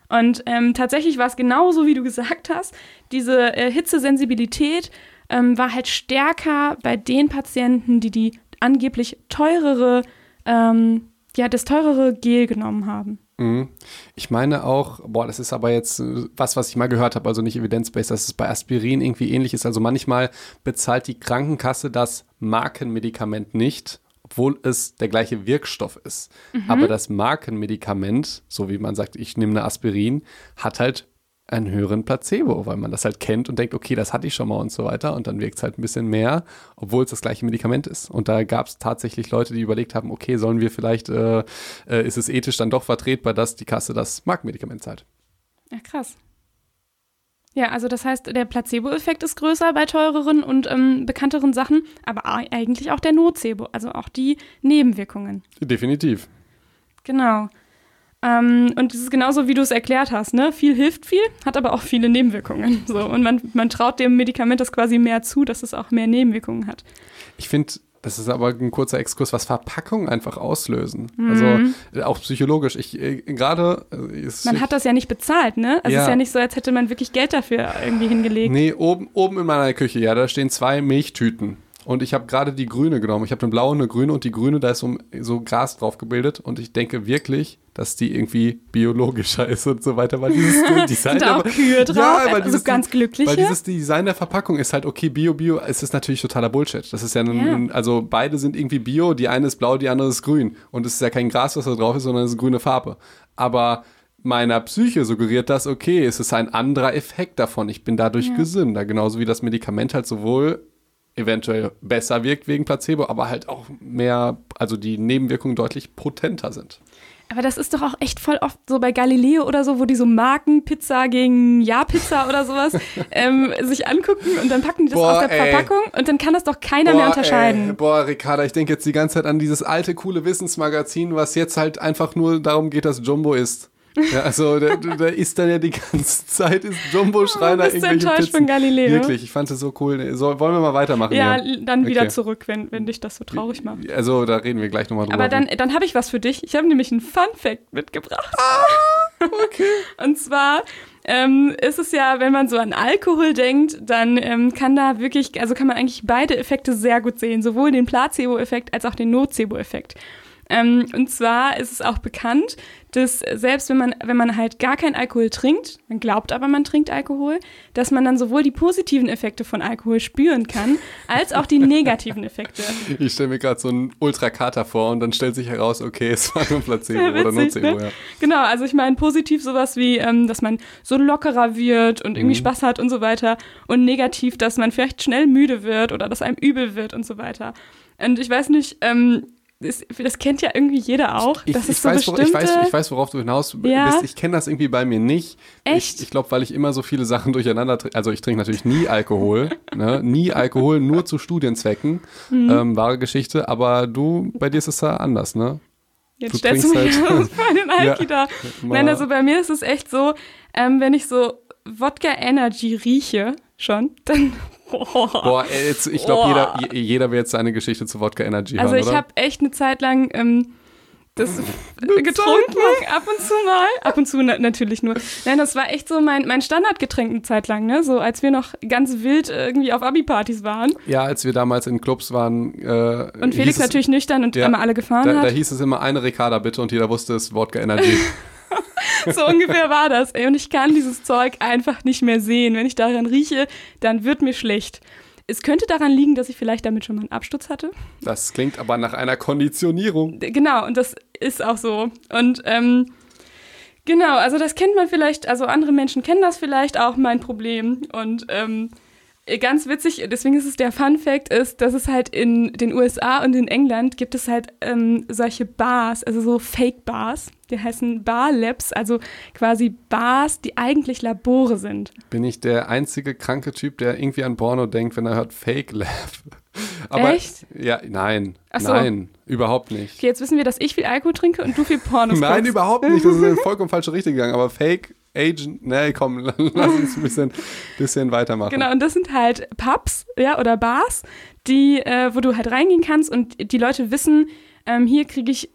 Und ähm, tatsächlich war es genauso, wie du gesagt hast. Diese äh, Hitzesensibilität ähm, war halt stärker bei den Patienten, die die angeblich teurere, ähm, ja, das teurere Gel genommen haben. Mhm. Ich meine auch, boah, das ist aber jetzt äh, was, was ich mal gehört habe, also nicht evidence-based, dass es bei Aspirin irgendwie ähnlich ist. Also manchmal bezahlt die Krankenkasse das Markenmedikament nicht, obwohl es der gleiche Wirkstoff ist. Mhm. Aber das Markenmedikament, so wie man sagt, ich nehme eine Aspirin, hat halt einen höheren Placebo, weil man das halt kennt und denkt, okay, das hatte ich schon mal und so weiter und dann wirkt es halt ein bisschen mehr, obwohl es das gleiche Medikament ist. Und da gab es tatsächlich Leute, die überlegt haben, okay, sollen wir vielleicht, äh, äh, ist es ethisch dann doch vertretbar, dass die Kasse das Markenmedikament zahlt? Ja, krass. Ja, also das heißt, der Placebo-Effekt ist größer bei teureren und ähm, bekannteren Sachen, aber eigentlich auch der Nocebo, also auch die Nebenwirkungen. Definitiv. Genau. Ähm, und es ist genauso, wie du es erklärt hast, ne? Viel hilft viel, hat aber auch viele Nebenwirkungen. So, und man, man traut dem Medikament das quasi mehr zu, dass es auch mehr Nebenwirkungen hat. Ich finde, das ist aber ein kurzer Exkurs, was Verpackungen einfach auslösen. Mhm. Also äh, auch psychologisch. Ich äh, gerade äh, Man hat das ja nicht bezahlt, ne? Also es Ja. ist ja nicht so, als hätte man wirklich Geld dafür irgendwie hingelegt. Nee, oben, oben in meiner Küche, ja, da stehen zwei Milchtüten. Und ich habe gerade die grüne genommen. Ich habe eine blaue und eine grüne und die grüne, da ist so, so Gras drauf gebildet. Und ich denke wirklich, dass die irgendwie biologischer ist und so weiter. Weil dieses Design Sind auch der- Kühe drauf? Ja, weil also dieses, ganz glückliche? Weil dieses Design der Verpackung ist halt okay, Bio, Bio, es ist natürlich totaler Bullshit. Das ist ja, ein, Ja. also beide sind irgendwie Bio, die eine ist blau, die andere ist grün. Und es ist ja kein Gras, was da drauf ist, sondern es ist grüne Farbe. Aber meiner Psyche suggeriert das, okay, es ist ein anderer Effekt davon. Ich bin dadurch Ja. gesünder. Genauso wie das Medikament halt sowohl eventuell besser wirkt wegen Placebo, aber halt auch mehr, also die Nebenwirkungen deutlich potenter sind. Aber das ist doch auch echt voll oft so bei Galileo oder so, wo die so Markenpizza gegen Ja-Pizza oder sowas ähm, sich angucken und dann packen die das Boah, aus der ey. Verpackung und dann kann das doch keiner mehr unterscheiden. Ey, boah, Ricarda, ich denke jetzt die ganze Zeit an dieses alte, coole Wissensmagazin, was jetzt halt einfach nur darum geht, dass Jumbo ist. Ja, also da, da ist dann ja die ganze Zeit, ist Jumbo Schreiner Oh, bist irgendwelche enttäuscht Pizzen. von Galileo? Wirklich, ich fand es so cool. So, wollen wir mal weitermachen Ja, hier? dann wieder Okay. zurück, wenn, wenn dich das so traurig macht. Also da reden wir gleich nochmal drüber. Aber dann, dann habe ich was für dich. Ich habe nämlich einen Fun-Fact mitgebracht. okay. Und zwar ähm, ist es ja, wenn man so an Alkohol denkt, dann ähm, kann da wirklich, also kann man eigentlich beide Effekte sehr gut sehen, sowohl den Placebo-Effekt als auch den Nocebo-Effekt. Ähm, und zwar ist es auch bekannt, dass selbst wenn man, wenn man halt gar keinen Alkohol trinkt, man glaubt aber, man trinkt Alkohol, dass man dann sowohl die positiven Effekte von Alkohol spüren kann, als auch die negativen Effekte. Ich stelle mir gerade so einen Ultrakater vor und dann stellt sich heraus, okay, es war nur Placebo Ja, oder witzig, Nocebo, ne? ja. Genau, also ich meine positiv sowas wie, ähm, dass man so lockerer wird und irgendwie Mhm. Spaß hat und so weiter. Und negativ, dass man vielleicht schnell müde wird oder dass einem übel wird und so weiter. Und ich weiß nicht, ähm, das, das kennt ja irgendwie jeder auch. Ich, das ich, ist so weiß, bestimmte... ich, weiß, ich weiß, worauf du hinaus Ja. bist. Ich kenne das irgendwie bei mir nicht. Echt? Ich, ich glaube, weil ich immer so viele Sachen durcheinander trinke. Also ich trinke natürlich nie Alkohol. ne? Nie Alkohol, nur zu Studienzwecken. Mhm. Ähm, wahre Geschichte. Aber du, bei dir ist es da anders, ne? Jetzt du stellst du mich halt- vor den Alki da. Mal- Nein, also bei mir ist es echt so, ähm, wenn ich so Wodka Energy rieche schon, dann... Boah, ey, jetzt, ich glaube, Oh. jeder, je- jeder will jetzt seine Geschichte zu Wodka Energy Also hören, ich oder? habe echt eine Zeit lang ähm, das getrunken, ab und zu mal. Ab und zu na natürlich nur. Nein, das war echt so mein, mein Standardgetränk eine Zeit lang, ne? So als wir noch ganz wild irgendwie auf Abi-Partys waren. ja, als wir damals in Clubs waren. Äh, Und Felix es, natürlich nüchtern und Ja. immer alle gefahren Da, da hat. hieß es immer eine Ricarda bitte und jeder wusste es, Wodka Energy. So ungefähr war das. Ey. Und ich kann dieses Zeug einfach nicht mehr sehen. Wenn ich daran rieche, dann wird mir schlecht. Es könnte daran liegen, dass ich vielleicht damit schon mal einen Absturz hatte. Das klingt aber nach einer Konditionierung. Genau, und das ist auch so. Und ähm, genau, also das kennt man vielleicht, also andere Menschen kennen das vielleicht auch, mein Problem. Und ähm, ganz witzig, deswegen ist es der Fun Fact, ist, dass es halt in den USA und in England gibt es halt ähm, solche Bars, also so Fake-Bars, die heißen Bar Labs, also quasi Bars, die eigentlich Labore sind. Bin ich der einzige kranke Typ, der irgendwie an Porno denkt, wenn er hört Fake Lab? Aber, Echt? Ja, nein. So. Nein, überhaupt nicht. Okay, jetzt wissen wir, dass ich viel Alkohol trinke und du viel Pornos Nein, guckst. überhaupt nicht. Das ist in vollkommen falsche Richtung gegangen. Aber Fake Agent, nee, komm, lass uns ein bisschen, bisschen weitermachen. Genau, und das sind halt Pubs, ja, oder Bars, die, äh, wo du halt reingehen kannst und die Leute wissen, ähm, hier kriege ich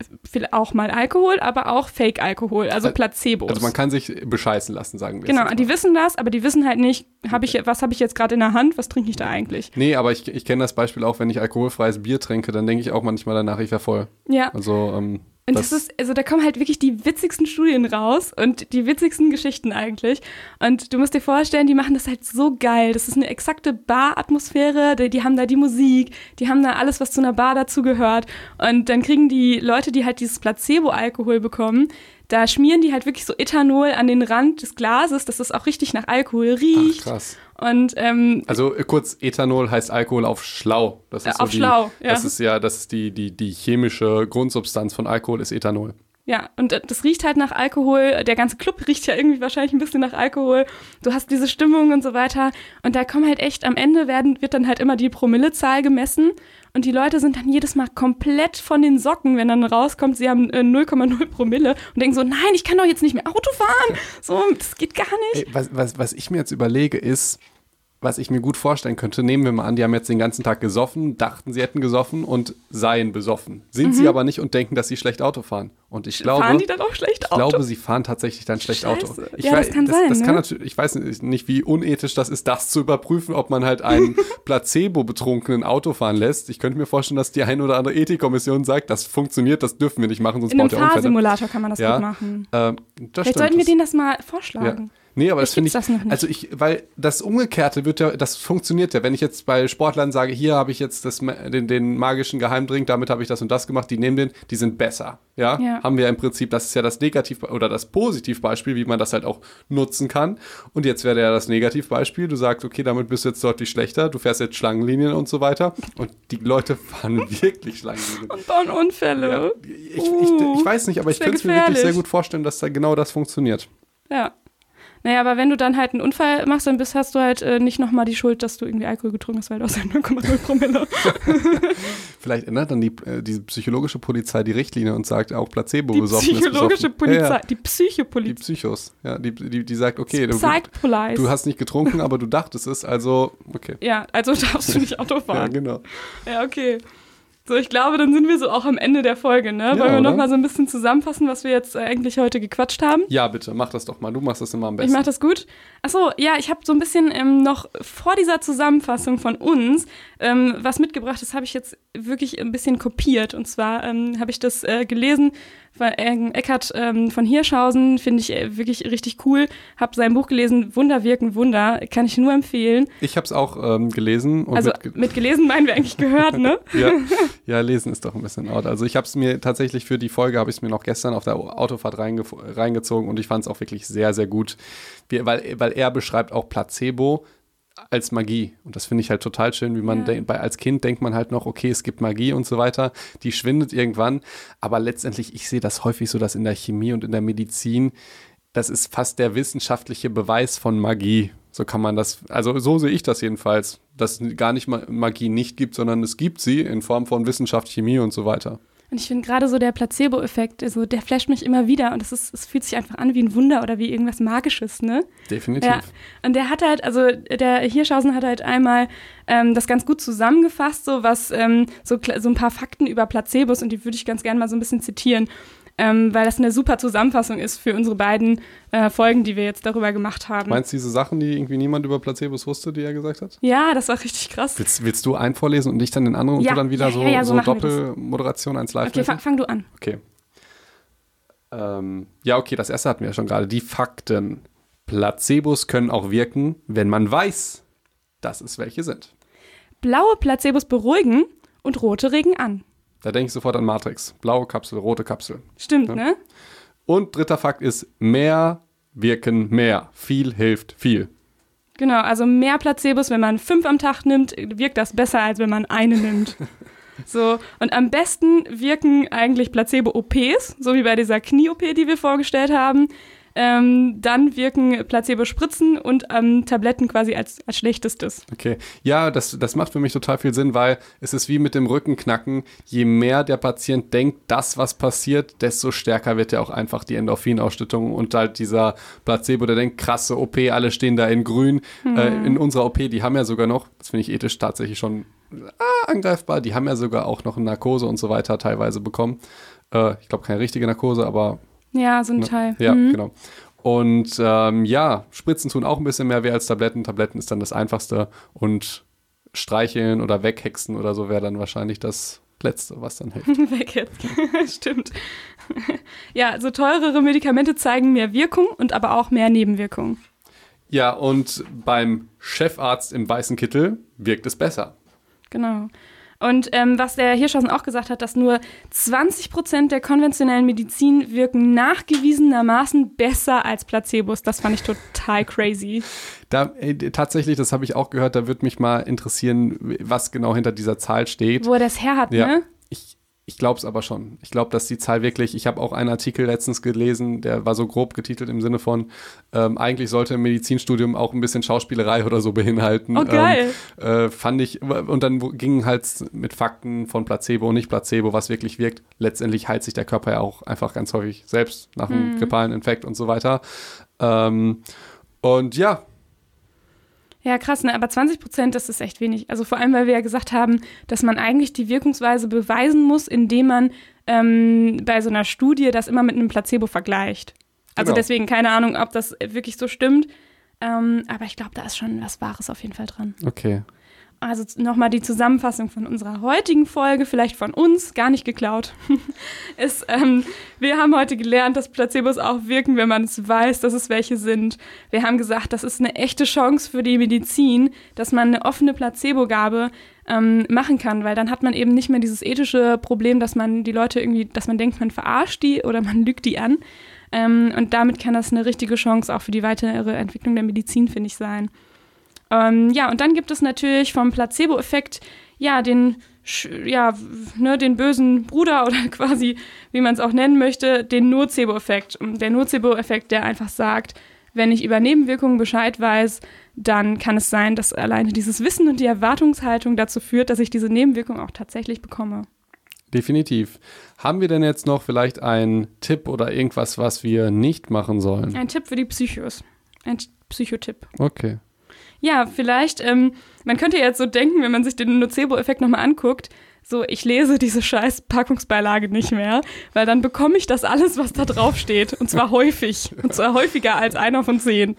auch mal Alkohol, aber auch Fake-Alkohol, also Al- Placebos. Also man kann sich bescheißen lassen, sagen wir. genau, die wissen das, aber die wissen halt nicht, hab ich, was habe ich jetzt gerade in der Hand, was trinke ich da eigentlich? Nee, aber ich, ich kenne das Beispiel auch, wenn ich alkoholfreies Bier trinke, dann denke ich auch manchmal danach, ich wäre voll. Ja, Also, ähm, Und das, das, ist, also da kommen halt wirklich die witzigsten Studien raus und die witzigsten Geschichten eigentlich. Und du musst dir vorstellen, die machen das halt so geil. Das ist eine exakte Bar-Atmosphäre, die, die, haben da die Musik, die haben da alles, was zu einer Bar dazugehört. Und dann kriegen die Leute, die halt dieses Placebo-Alkohol bekommen, da schmieren die halt wirklich so Ethanol an den Rand des Glases, dass das auch richtig nach Alkohol riecht. Ach, krass. Und, ähm, also äh, kurz, Ethanol heißt Alkohol auf schlau. Das ist äh, so auf die, schlau, ja. Das ist ja, das ist die, die, die chemische Grundsubstanz von Alkohol ist Ethanol. Ja, und das riecht halt nach Alkohol. Der ganze Club riecht ja irgendwie wahrscheinlich ein bisschen nach Alkohol. Du hast diese Stimmung und so weiter. Und da kommen halt echt, am Ende werden, wird dann halt immer die Promillezahl gemessen. Und die Leute sind dann jedes Mal komplett von den Socken, wenn dann rauskommt, sie haben 0,0 äh, Promille und denken so, nein, ich kann doch jetzt nicht mehr Auto fahren. So, das geht gar nicht. Ey, was, was, was ich mir jetzt überlege, ist, was ich mir gut vorstellen könnte, nehmen wir mal an, die haben jetzt den ganzen Tag gesoffen, dachten, sie hätten gesoffen und seien besoffen. Sind mhm. sie aber nicht und denken, dass sie schlecht Auto fahren. Und ich glaube, fahren die dann auch schlecht Auto? Ich glaube, sie fahren tatsächlich dann schlecht Scheiße. Auto. Ich ja, weiß, das kann das, sein. Das ne? kann natürlich, ich weiß nicht, wie unethisch das ist, das zu überprüfen, ob man halt einen Placebo-betrunkenen Auto fahren lässt. Ich könnte mir vorstellen, dass die eine oder andere Ethikkommission sagt, das funktioniert, das dürfen wir nicht machen, sonst In baut der Unfälle. In einem Fahrsimulator kann man das ja. gut machen. Ähm, Vielleicht stimmt, sollten wir denen das mal vorschlagen. Ja. Nee, aber das finde ich, das also ich, weil das Umgekehrte wird ja, das funktioniert ja. Wenn ich jetzt bei Sportlern sage, hier habe ich jetzt das, den, den magischen Geheimdrink, damit habe ich das und das gemacht, die nehmen den, die sind besser. Ja? ja, haben wir im Prinzip, das ist ja das Negativ- oder das Positivbeispiel, wie man das halt auch nutzen kann. Und jetzt wäre ja das Negativbeispiel, du sagst, okay, damit bist du jetzt deutlich schlechter, du fährst jetzt Schlangenlinien und so weiter. Und die Leute fahren wirklich Schlangenlinien. Und bauen Unfälle. Ja, ich, uh, ich, ich, weiß nicht, aber ich könnte es mir wirklich sehr gut vorstellen, dass da genau das funktioniert. Ja. Naja, aber wenn du dann halt einen Unfall machst, dann bist, hast du halt äh, nicht nochmal die Schuld, dass du irgendwie Alkohol getrunken hast, weil du aus 0,0 Promille. Vielleicht ändert dann die, äh, die psychologische Polizei die Richtlinie und sagt auch Placebo besoffen. Die psychologische Polizei, ja, ja. die Psychopolizei. Die Psychos, ja, die, die, die sagt, okay, du, du hast nicht getrunken, aber du dachtest es, also okay. Ja, also darfst du nicht Auto fahren. ja, genau. Ja, okay. So, ich glaube, dann sind wir so auch am Ende der Folge, ne? Ja, Wollen wir nochmal so ein bisschen zusammenfassen, was wir jetzt eigentlich heute gequatscht haben? Ja, bitte, mach das doch mal. Du machst das immer am besten. Ich mach das gut. Achso, ja, ich habe so ein bisschen ähm, noch vor dieser Zusammenfassung von uns ähm, was mitgebracht. Das habe ich jetzt wirklich ein bisschen kopiert. Und zwar ähm, habe ich das äh, gelesen Eckhard ähm, von Hirschhausen finde ich äh, wirklich richtig cool. Habe sein Buch gelesen, Wunder wirken Wunder. Kann ich nur empfehlen. Ich habe es auch ähm, gelesen. also mit, mit, gelesen meinen wir eigentlich gehört, ne? ja. ja, lesen ist doch ein bisschen out. Also ich habe es mir tatsächlich für die Folge, habe ich es mir noch gestern auf der Autofahrt reinge reingezogen und ich fand es auch wirklich sehr, sehr gut. Wie, weil, weil er beschreibt auch Placebo als Magie. Und das finde ich halt total schön, wie man ja. bei, als Kind denkt man halt noch, okay, es gibt Magie und so weiter, die schwindet irgendwann. Aber letztendlich, ich sehe das häufig so, dass in der Chemie und in der Medizin, das ist fast der wissenschaftliche Beweis von Magie. So kann man das, also so sehe ich das jedenfalls, dass gar nicht Magie nicht gibt, sondern es gibt sie in Form von Wissenschaft, Chemie und so weiter. Und ich finde gerade so der Placebo-Effekt, also der flasht mich immer wieder und es ist, fühlt sich einfach an wie ein Wunder oder wie irgendwas Magisches, ne? Definitiv. Ja. Und der hat halt, also der Hirschhausen hat halt einmal ähm, das ganz gut zusammengefasst, so was, ähm, so, so ein paar Fakten über Placebos und die würde ich ganz gerne mal so ein bisschen zitieren ähm, weil das eine super Zusammenfassung ist für unsere beiden äh, Folgen, die wir jetzt darüber gemacht haben. Meinst du diese Sachen, die irgendwie niemand über Placebos wusste, die er gesagt hat? Ja, das war richtig krass. Willst, willst du einen vorlesen und dich dann den anderen ja, und du dann wieder ja, so, ja, so, so Doppelmoderation eins live Okay, fang, fang, du an. Okay. Ähm, ja, okay, das erste hatten wir ja schon gerade. Die Fakten. Placebos können auch wirken, wenn man weiß, dass es welche sind. Blaue Placebos beruhigen und rote regen an. Da denke ich sofort an Matrix. Blaue Kapsel, rote Kapsel. Stimmt, ja. ne? Und dritter Fakt ist, mehr wirken mehr. Viel hilft viel. Genau, also mehr Placebos, wenn man fünf am Tag nimmt, wirkt das besser, als wenn man eine nimmt. So, und am besten wirken eigentlich Placebo-OPs, so wie bei dieser Knie-OP, die wir vorgestellt haben. Ähm, dann wirken Placebo-Spritzen und ähm, Tabletten quasi als, als schlechtestes. Okay. Ja, das, das macht für mich total viel Sinn, weil es ist wie mit dem Rückenknacken. Je mehr der Patient denkt, das, was passiert, desto stärker wird ja auch einfach die Endorphinausstattung und halt dieser Placebo, der denkt, krasse OP, alle stehen da in grün. Mhm. Äh, in unserer OP, die haben ja sogar noch, das finde ich ethisch tatsächlich schon ah, angreifbar, die haben ja sogar auch noch eine Narkose und so weiter teilweise bekommen. Äh, ich glaube, keine richtige Narkose, aber ja, so ein ne? Teil. Ja, mhm. genau. Und ähm, ja, Spritzen tun auch ein bisschen mehr weh als Tabletten. Tabletten ist dann das einfachste und streicheln oder weghexen oder so wäre dann wahrscheinlich das Letzte, was dann hilft. Weg jetzt. Stimmt. ja, also teurere Medikamente zeigen mehr Wirkung und aber auch mehr Nebenwirkungen. Ja, und beim Chefarzt im weißen Kittel wirkt es besser. Genau. Und ähm, was der Hirschhausen auch gesagt hat, dass nur 20 Prozent der konventionellen Medizin wirken nachgewiesenermaßen besser als Placebos. Das fand ich total crazy. Da, äh, tatsächlich, das habe ich auch gehört, da würde mich mal interessieren, was genau hinter dieser Zahl steht. Wo er das her hat, Ja. ne? Ich, glaube es aber schon. Ich glaube, dass die Zahl wirklich, ich habe auch einen Artikel letztens gelesen, der war so grob getitelt im Sinne von, ähm, eigentlich sollte im Medizinstudium auch ein bisschen Schauspielerei oder so beinhalten. Oh, geil. Ähm, äh, fand ich, und dann ging halt mit Fakten von Placebo und nicht Placebo, was wirklich wirkt. Letztendlich heilt sich der Körper ja auch einfach ganz häufig selbst nach einem grippalen Infekt und so weiter. Ähm, und ja, Ja, krass, ne? Aber 20 Prozent, das ist echt wenig. Also vor allem, weil wir ja gesagt haben, dass man eigentlich die Wirkungsweise beweisen muss, indem man ähm, bei so einer Studie das immer mit einem Placebo vergleicht. Also Genau. deswegen keine Ahnung, ob das wirklich so stimmt. Ähm, aber ich glaube, da ist schon was Wahres auf jeden Fall dran. okay. Also nochmal die Zusammenfassung von unserer heutigen Folge, vielleicht von uns, gar nicht geklaut, ist, ähm, wir haben heute gelernt, dass Placebos auch wirken, wenn man es weiß, dass es welche sind. Wir haben gesagt, das ist eine echte Chance für die Medizin, dass man eine offene Placebo-Gabe ähm, machen kann, weil dann hat man eben nicht mehr dieses ethische Problem, dass man die Leute irgendwie, dass man denkt, man verarscht die oder man lügt die an. Ähm, und damit kann das eine richtige Chance auch für die weitere Entwicklung der Medizin, finde ich, sein. Ähm, ja, und dann gibt es natürlich vom Placebo-Effekt, ja, den, ja, ne, den bösen Bruder oder quasi, wie man es auch nennen möchte, den Nocebo-Effekt. Der Nocebo-Effekt, der einfach sagt, wenn ich über Nebenwirkungen Bescheid weiß, dann kann es sein, dass alleine dieses Wissen und die Erwartungshaltung dazu führt, dass ich diese Nebenwirkung auch tatsächlich bekomme. Definitiv. Haben wir denn jetzt noch vielleicht einen Tipp oder irgendwas, was wir nicht machen sollen? Ein Tipp für die Psychos. Ein Psychotipp. Okay. Ja, vielleicht, ähm, man könnte jetzt so denken, wenn man sich den Nocebo-Effekt nochmal anguckt, so, ich lese diese scheiß Packungsbeilage nicht mehr, weil dann bekomme ich das alles, was da drauf steht. Und zwar häufig. Und zwar häufiger als einer von zehn.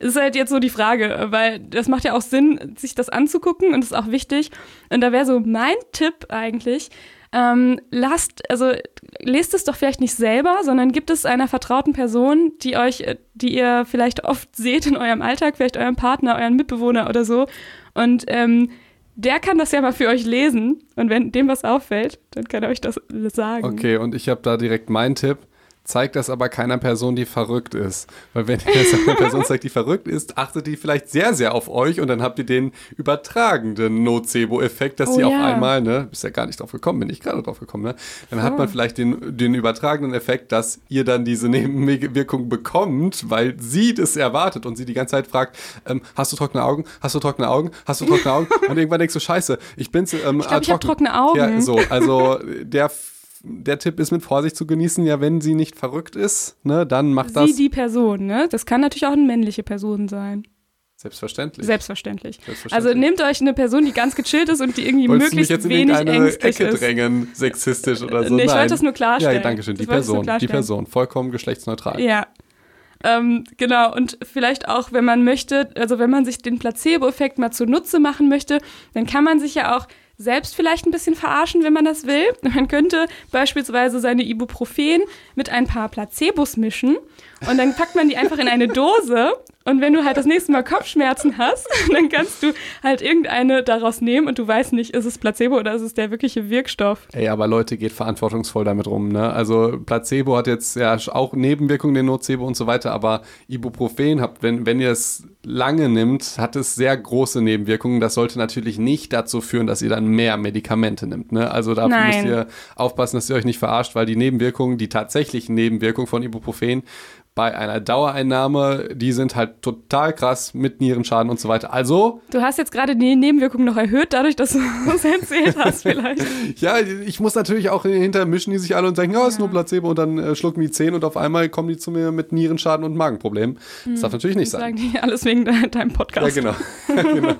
Ist halt jetzt so die Frage, weil das macht ja auch Sinn, sich das anzugucken und ist auch wichtig. Und da wäre so mein Tipp eigentlich, ähm, lasst, also lest es doch vielleicht nicht selber, sondern gibt es einer vertrauten Person, die euch, äh, die ihr vielleicht oft seht in eurem Alltag, vielleicht euren Partner, euren Mitbewohner oder so. Und ähm, der kann das ja mal für euch lesen. Und wenn dem was auffällt, dann kann er euch das sagen. Okay, und ich habe da direkt meinen Tipp. Zeigt das aber keiner Person, die verrückt ist. Weil wenn ihr das einer Person zeigt, die verrückt ist, achtet die vielleicht sehr, sehr auf euch und dann habt ihr den übertragenden Nocebo-Effekt, dass Oh sie auf ja. einmal, ne, bist ja gar nicht drauf gekommen, bin ich gerade drauf gekommen, ne? Dann hat man vielleicht den, den übertragenen Effekt, dass ihr dann diese Nebenwirkung bekommt, weil sie das erwartet und sie die ganze Zeit fragt, ähm, hast du trockene Augen? Hast du trockene Augen? Hast du trockene Augen? Und irgendwann denkst du, scheiße, ich bin's, ähm, Ich glaube, ich habe trockene Augen. ja, so, also der, der Tipp ist mit Vorsicht zu genießen. Ja, wenn sie nicht verrückt ist, ne, dann macht das Sie, die Person, ne? Das kann natürlich auch eine männliche Person sein. selbstverständlich. Selbstverständlich. Selbstverständlich. Also nehmt euch eine Person, die ganz gechillt ist und die irgendwie Wolltest möglichst jetzt in wenig irgendeine ängstlich Ecke ist. drängen, sexistisch oder so? Nee, ich Nein. wollte das nur klarstellen. Ja, danke schön. Die Person, die. Person, vollkommen geschlechtsneutral. Ja. Ähm, genau, und vielleicht auch, wenn man möchte, also wenn man sich den Placebo-Effekt mal zunutze machen möchte, dann kann man sich ja auch selbst vielleicht ein bisschen verarschen, wenn man das will. Man könnte beispielsweise seine Ibuprofen mit ein paar Placebos mischen und dann packt man die einfach in eine Dose und wenn du halt das nächste Mal Kopfschmerzen hast, dann kannst du halt irgendeine daraus nehmen und du weißt nicht, ist es Placebo oder ist es der wirkliche Wirkstoff. Ey, aber Leute, geht verantwortungsvoll damit rum, ne? Also Placebo hat jetzt ja auch Nebenwirkungen, den Nocebo und so weiter, aber Ibuprofen habt, wenn, wenn ihr es lange nimmt, hat es sehr große Nebenwirkungen. Das sollte natürlich nicht dazu führen, dass ihr dann mehr Medikamente nimmt, ne? Also da Nein. müsst ihr aufpassen, dass ihr euch nicht verarscht, weil die Nebenwirkungen, die tatsächlichen Nebenwirkungen von Ibuprofen bei einer Dauereinnahme, die sind halt total krass mit Nierenschaden und so weiter. Also, Du hast jetzt gerade die Nebenwirkungen noch erhöht, dadurch, dass du das erzählt hast vielleicht. Ja, ich muss natürlich auch hinterher mischen die sich alle und sagen, ja, ist nur Placebo und dann äh, schlucken die zehn und auf einmal kommen die zu mir mit Nierenschaden und Magenproblemen. Das darf natürlich nicht sein. Sagen die alles wegen de deinem Ja, Podcast. genau. genau.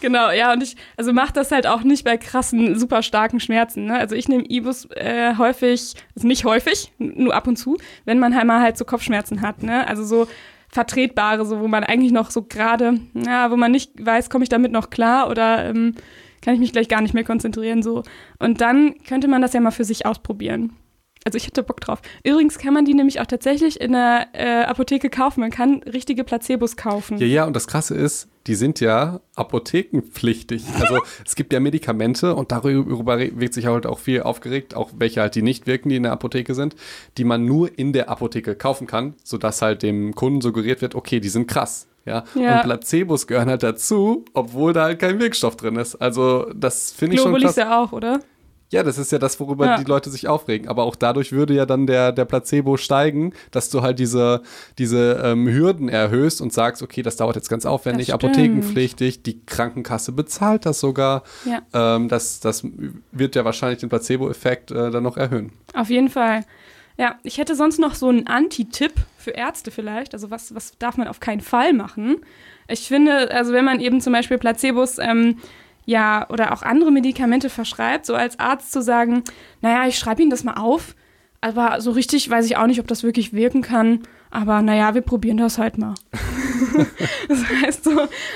Genau, ja, und ich, also mach das halt auch nicht bei krassen, super starken Schmerzen. Ne? Also ich nehme Ibus äh, häufig, also nicht häufig, nur ab und zu, wenn man halt mal halt so Kopfschmerzen hat. Ne? Also so vertretbare, so wo man eigentlich noch so gerade, ja, wo man nicht weiß, komme ich damit noch klar oder ähm, kann ich mich gleich gar nicht mehr konzentrieren so. Und dann könnte man das ja mal für sich ausprobieren. Also ich hätte Bock drauf. Übrigens kann man die nämlich auch tatsächlich in der äh, Apotheke kaufen. Man kann richtige Placebos kaufen. Ja, ja, und das Krasse ist, die sind ja apothekenpflichtig. Also es gibt ja Medikamente und darüber wirkt sich halt auch viel aufgeregt, auch welche halt die nicht wirken, die in der Apotheke sind, die man nur in der Apotheke kaufen kann, sodass halt dem Kunden suggeriert wird, okay, die sind krass. Ja? Ja. Und Placebos gehören halt dazu, obwohl da halt kein Wirkstoff drin ist. Also das finde ich schon krass. ja auch, oder? Ja, das ist ja das, worüber Ja. die Leute sich aufregen. Aber auch dadurch würde ja dann der, der Placebo steigen, dass du halt diese, diese ähm, Hürden erhöhst und sagst, okay, das dauert jetzt ganz aufwendig, apothekenpflichtig, die Krankenkasse bezahlt das sogar. Ja. Ähm, das, das wird ja wahrscheinlich den Placebo-Effekt äh, dann noch erhöhen. Auf jeden Fall. Ja, ich hätte sonst noch so einen Anti-Tipp für Ärzte vielleicht. Also was, was darf man auf keinen Fall machen? Ich finde, also wenn man eben zum Beispiel Placebos ähm, ja oder auch andere Medikamente verschreibt, so als Arzt zu sagen, naja, ich schreibe Ihnen das mal auf, aber so richtig weiß ich auch nicht, ob das wirklich wirken kann. Aber naja, wir probieren das halt mal. das heißt so,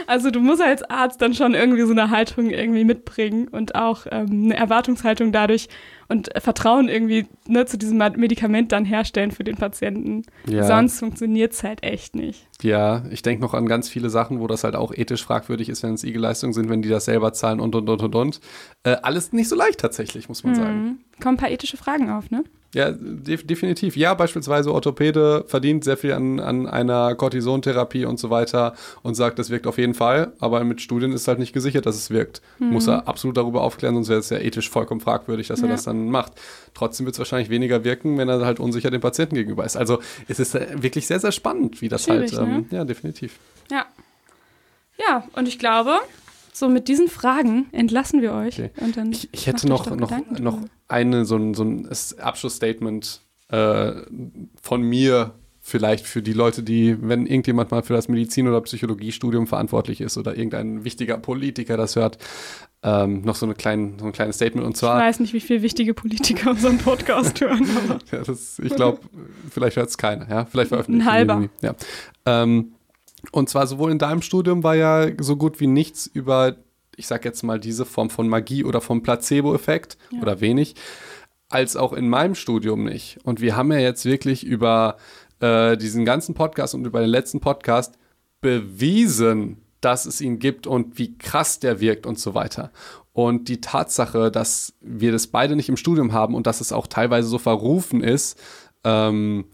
also du musst als Arzt dann schon irgendwie so eine Haltung irgendwie mitbringen und auch ähm, eine Erwartungshaltung dadurch und Vertrauen irgendwie ne, zu diesem Medikament dann herstellen für den Patienten. Ja. Sonst funktioniert es halt echt nicht. Ja, ich denke noch an ganz viele Sachen, wo das halt auch ethisch fragwürdig ist, wenn es IG-Leistungen sind, wenn die das selber zahlen und, und, und, und, und. Äh, alles nicht so leicht tatsächlich, muss man sagen. Mhm. Kommen ein paar ethische Fragen auf, ne? Ja, def definitiv. Ja, beispielsweise Orthopäde verdient sehr viel an, an einer Cortisontherapie und so weiter und sagt, das wirkt auf jeden Fall, aber mit Studien ist halt nicht gesichert, dass es wirkt. Muss er absolut darüber aufklären, sonst wäre es ja ethisch vollkommen fragwürdig, dass er Ja. das dann macht. Trotzdem wird es wahrscheinlich weniger wirken, wenn er halt unsicher dem Patienten gegenüber ist. Also es ist äh, wirklich sehr, sehr spannend, wie das Schwierig, halt, ähm, ne? ja, definitiv. Ja. Ja, und ich glaube, so mit diesen Fragen entlassen wir euch. Okay. Und dann Ich, ich hätte noch, noch, Gedanken noch drüber. eine, so ein, so ein Abschlussstatement äh, von mir vielleicht für die Leute, die, wenn irgendjemand mal für das Medizin- oder Psychologiestudium verantwortlich ist oder irgendein wichtiger Politiker das hört, ähm, noch so, eine klein, so ein kleines Statement. Und Ich zwar, weiß nicht, wie viele wichtige Politiker unseren Podcast hören, ja, das, ich glaube, vielleicht hört es keiner, ja, vielleicht veröffentlichen Ein halber. Ja. Ähm, und zwar sowohl in deinem Studium war ja so gut wie nichts über, ich sag jetzt mal, diese Form von Magie oder vom Placebo-Effekt Ja. oder wenig, als auch in meinem Studium nicht. Und wir haben ja jetzt wirklich über äh, diesen ganzen Podcast und über den letzten Podcast bewiesen, dass es ihn gibt und wie krass der wirkt und so weiter. Und die Tatsache, dass wir das beide nicht im Studium haben und dass es auch teilweise so verrufen ist, ähm,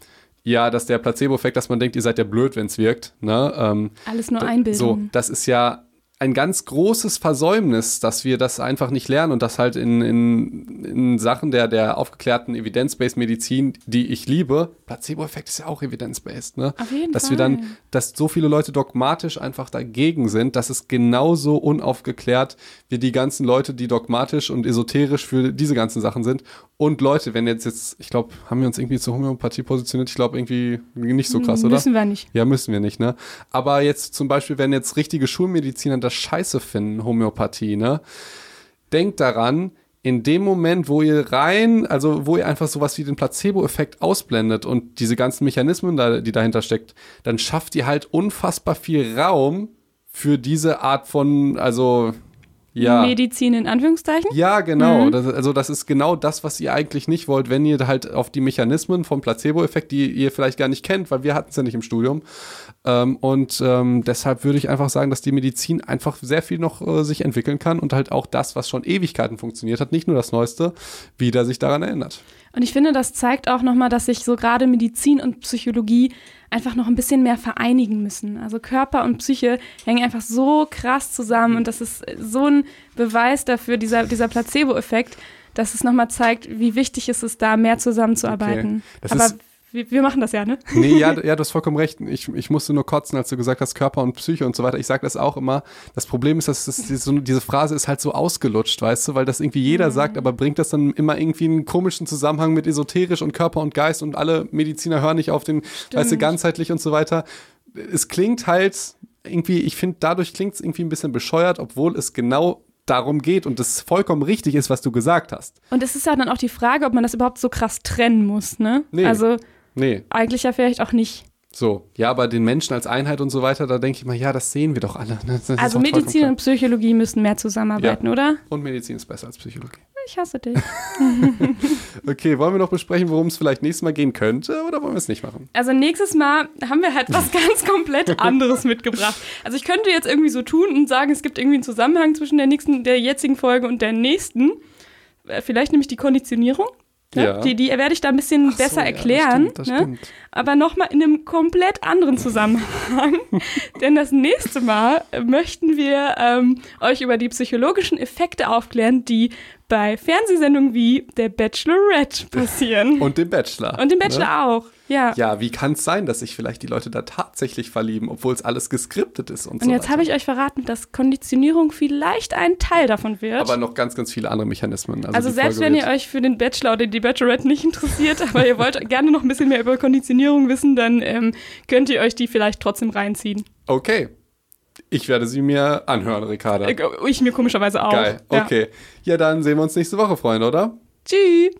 ja, dass der Placebo-Effekt, dass man denkt, ihr seid ja blöd, wenn es wirkt. Ne? Ähm, alles nur so, Einbildung. das ist ja ein ganz großes Versäumnis, dass wir das einfach nicht lernen und das halt in, in, in Sachen der, der aufgeklärten Evidence-Based Medizin, die ich liebe, Placebo-Effekt ist ja auch Evidence-Based, ne? Auf jeden dass Fall. wir dann, dass so viele Leute dogmatisch einfach dagegen sind, dass es genauso unaufgeklärt wie die ganzen Leute, die dogmatisch und esoterisch für diese ganzen Sachen sind. Und Leute, wenn jetzt jetzt, ich glaube, haben wir uns irgendwie zur Homöopathie positioniert, ich glaube irgendwie nicht so krass, oder? Müssen wir nicht. Ja, müssen wir nicht, ne? Aber jetzt zum Beispiel, wenn jetzt richtige Schulmediziner das scheiße finden, Homöopathie, ne? Denkt daran, in dem Moment, wo ihr rein, also wo ihr einfach sowas wie den Placebo-Effekt ausblendet und diese ganzen Mechanismen, da, die dahinter steckt, dann schafft ihr halt unfassbar viel Raum für diese Art von, also ja. Medizin in Anführungszeichen. Ja, genau. Mhm. Das, also das ist genau das, was ihr eigentlich nicht wollt, wenn ihr halt auf die Mechanismen vom Placebo-Effekt, die ihr vielleicht gar nicht kennt, weil wir hatten es ja nicht im Studium. Ähm, und ähm, deshalb würde ich einfach sagen, dass die Medizin einfach sehr viel noch äh, sich entwickeln kann und halt auch das, was schon Ewigkeiten funktioniert hat, nicht nur das Neueste, wieder sich daran erinnert. Und ich finde, das zeigt auch nochmal, dass sich so gerade Medizin und Psychologie einfach noch ein bisschen mehr vereinigen müssen. Also Körper und Psyche hängen einfach so krass zusammen und das ist so ein Beweis dafür, dieser, dieser Placebo-Effekt, dass es nochmal zeigt, wie wichtig es ist, da mehr zusammenzuarbeiten. Okay. Aber ist- wir, wir machen das ja, ne? Nee, ja, ja, du hast vollkommen recht. Ich, ich musste nur kotzen, als du gesagt hast, Körper und Psyche und so weiter. Ich sage das auch immer. Das Problem ist, dass das, so, diese Phrase ist halt so ausgelutscht, weißt du, weil das irgendwie jeder sagt, aber bringt das dann immer irgendwie einen komischen Zusammenhang mit esoterisch und Körper und Geist und alle Mediziner hören nicht auf den, weißt du, ganzheitlich und so weiter. Es klingt halt irgendwie, ich finde, dadurch klingt es irgendwie ein bisschen bescheuert, obwohl es genau darum geht und es vollkommen richtig ist, was du gesagt hast. Und es ist ja dann auch die Frage, ob man das überhaupt so krass trennen muss, ne? Nee. Also Nee, eigentlich ja vielleicht auch nicht. So, ja, aber den Menschen als Einheit und so weiter, da denke ich mal, ja, das sehen wir doch alle. Das Also Medizin und Psychologie müssen mehr zusammenarbeiten, oder? klar. und Medizin ist besser als Psychologie. Ich hasse dich. Okay, wollen wir noch besprechen, worum es vielleicht nächstes Mal gehen könnte oder wollen wir es nicht machen? Also nächstes Mal haben wir halt was ganz komplett anderes mitgebracht. Also ich könnte jetzt irgendwie so tun und sagen, es gibt irgendwie einen Zusammenhang zwischen der nächsten, der jetzigen Folge und der nächsten. Äh, Vielleicht nämlich die Konditionierung. Ne? Ja. Die, die werde ich da ein bisschen Ach so, besser ja, das erklären. stimmt, das ne? Aber nochmal in einem komplett anderen Zusammenhang. Denn das nächste Mal möchten wir ähm, euch über die psychologischen Effekte aufklären, die bei Fernsehsendungen wie der Bachelorette passieren. Und den Bachelor. Und den Bachelor ne? auch. Ja. Ja, wie kann es sein, dass sich vielleicht die Leute da tatsächlich verlieben, obwohl es alles geskriptet ist und, Und so jetzt weiter. habe ich euch verraten, dass Konditionierung vielleicht ein Teil davon wird. Aber noch ganz, ganz viele andere Mechanismen. Also, also selbst Folge wenn ihr euch für den Bachelor oder die Bachelorette nicht interessiert, aber ihr wollt gerne noch ein bisschen mehr über Konditionierung wissen, dann ähm, könnt ihr euch die vielleicht trotzdem reinziehen. Okay. Ich werde sie mir anhören, Ricarda. Äh, Ich mir komischerweise auch. Geil. Ja. Okay. Ja, dann sehen wir uns nächste Woche, Freunde, oder? Tschüss.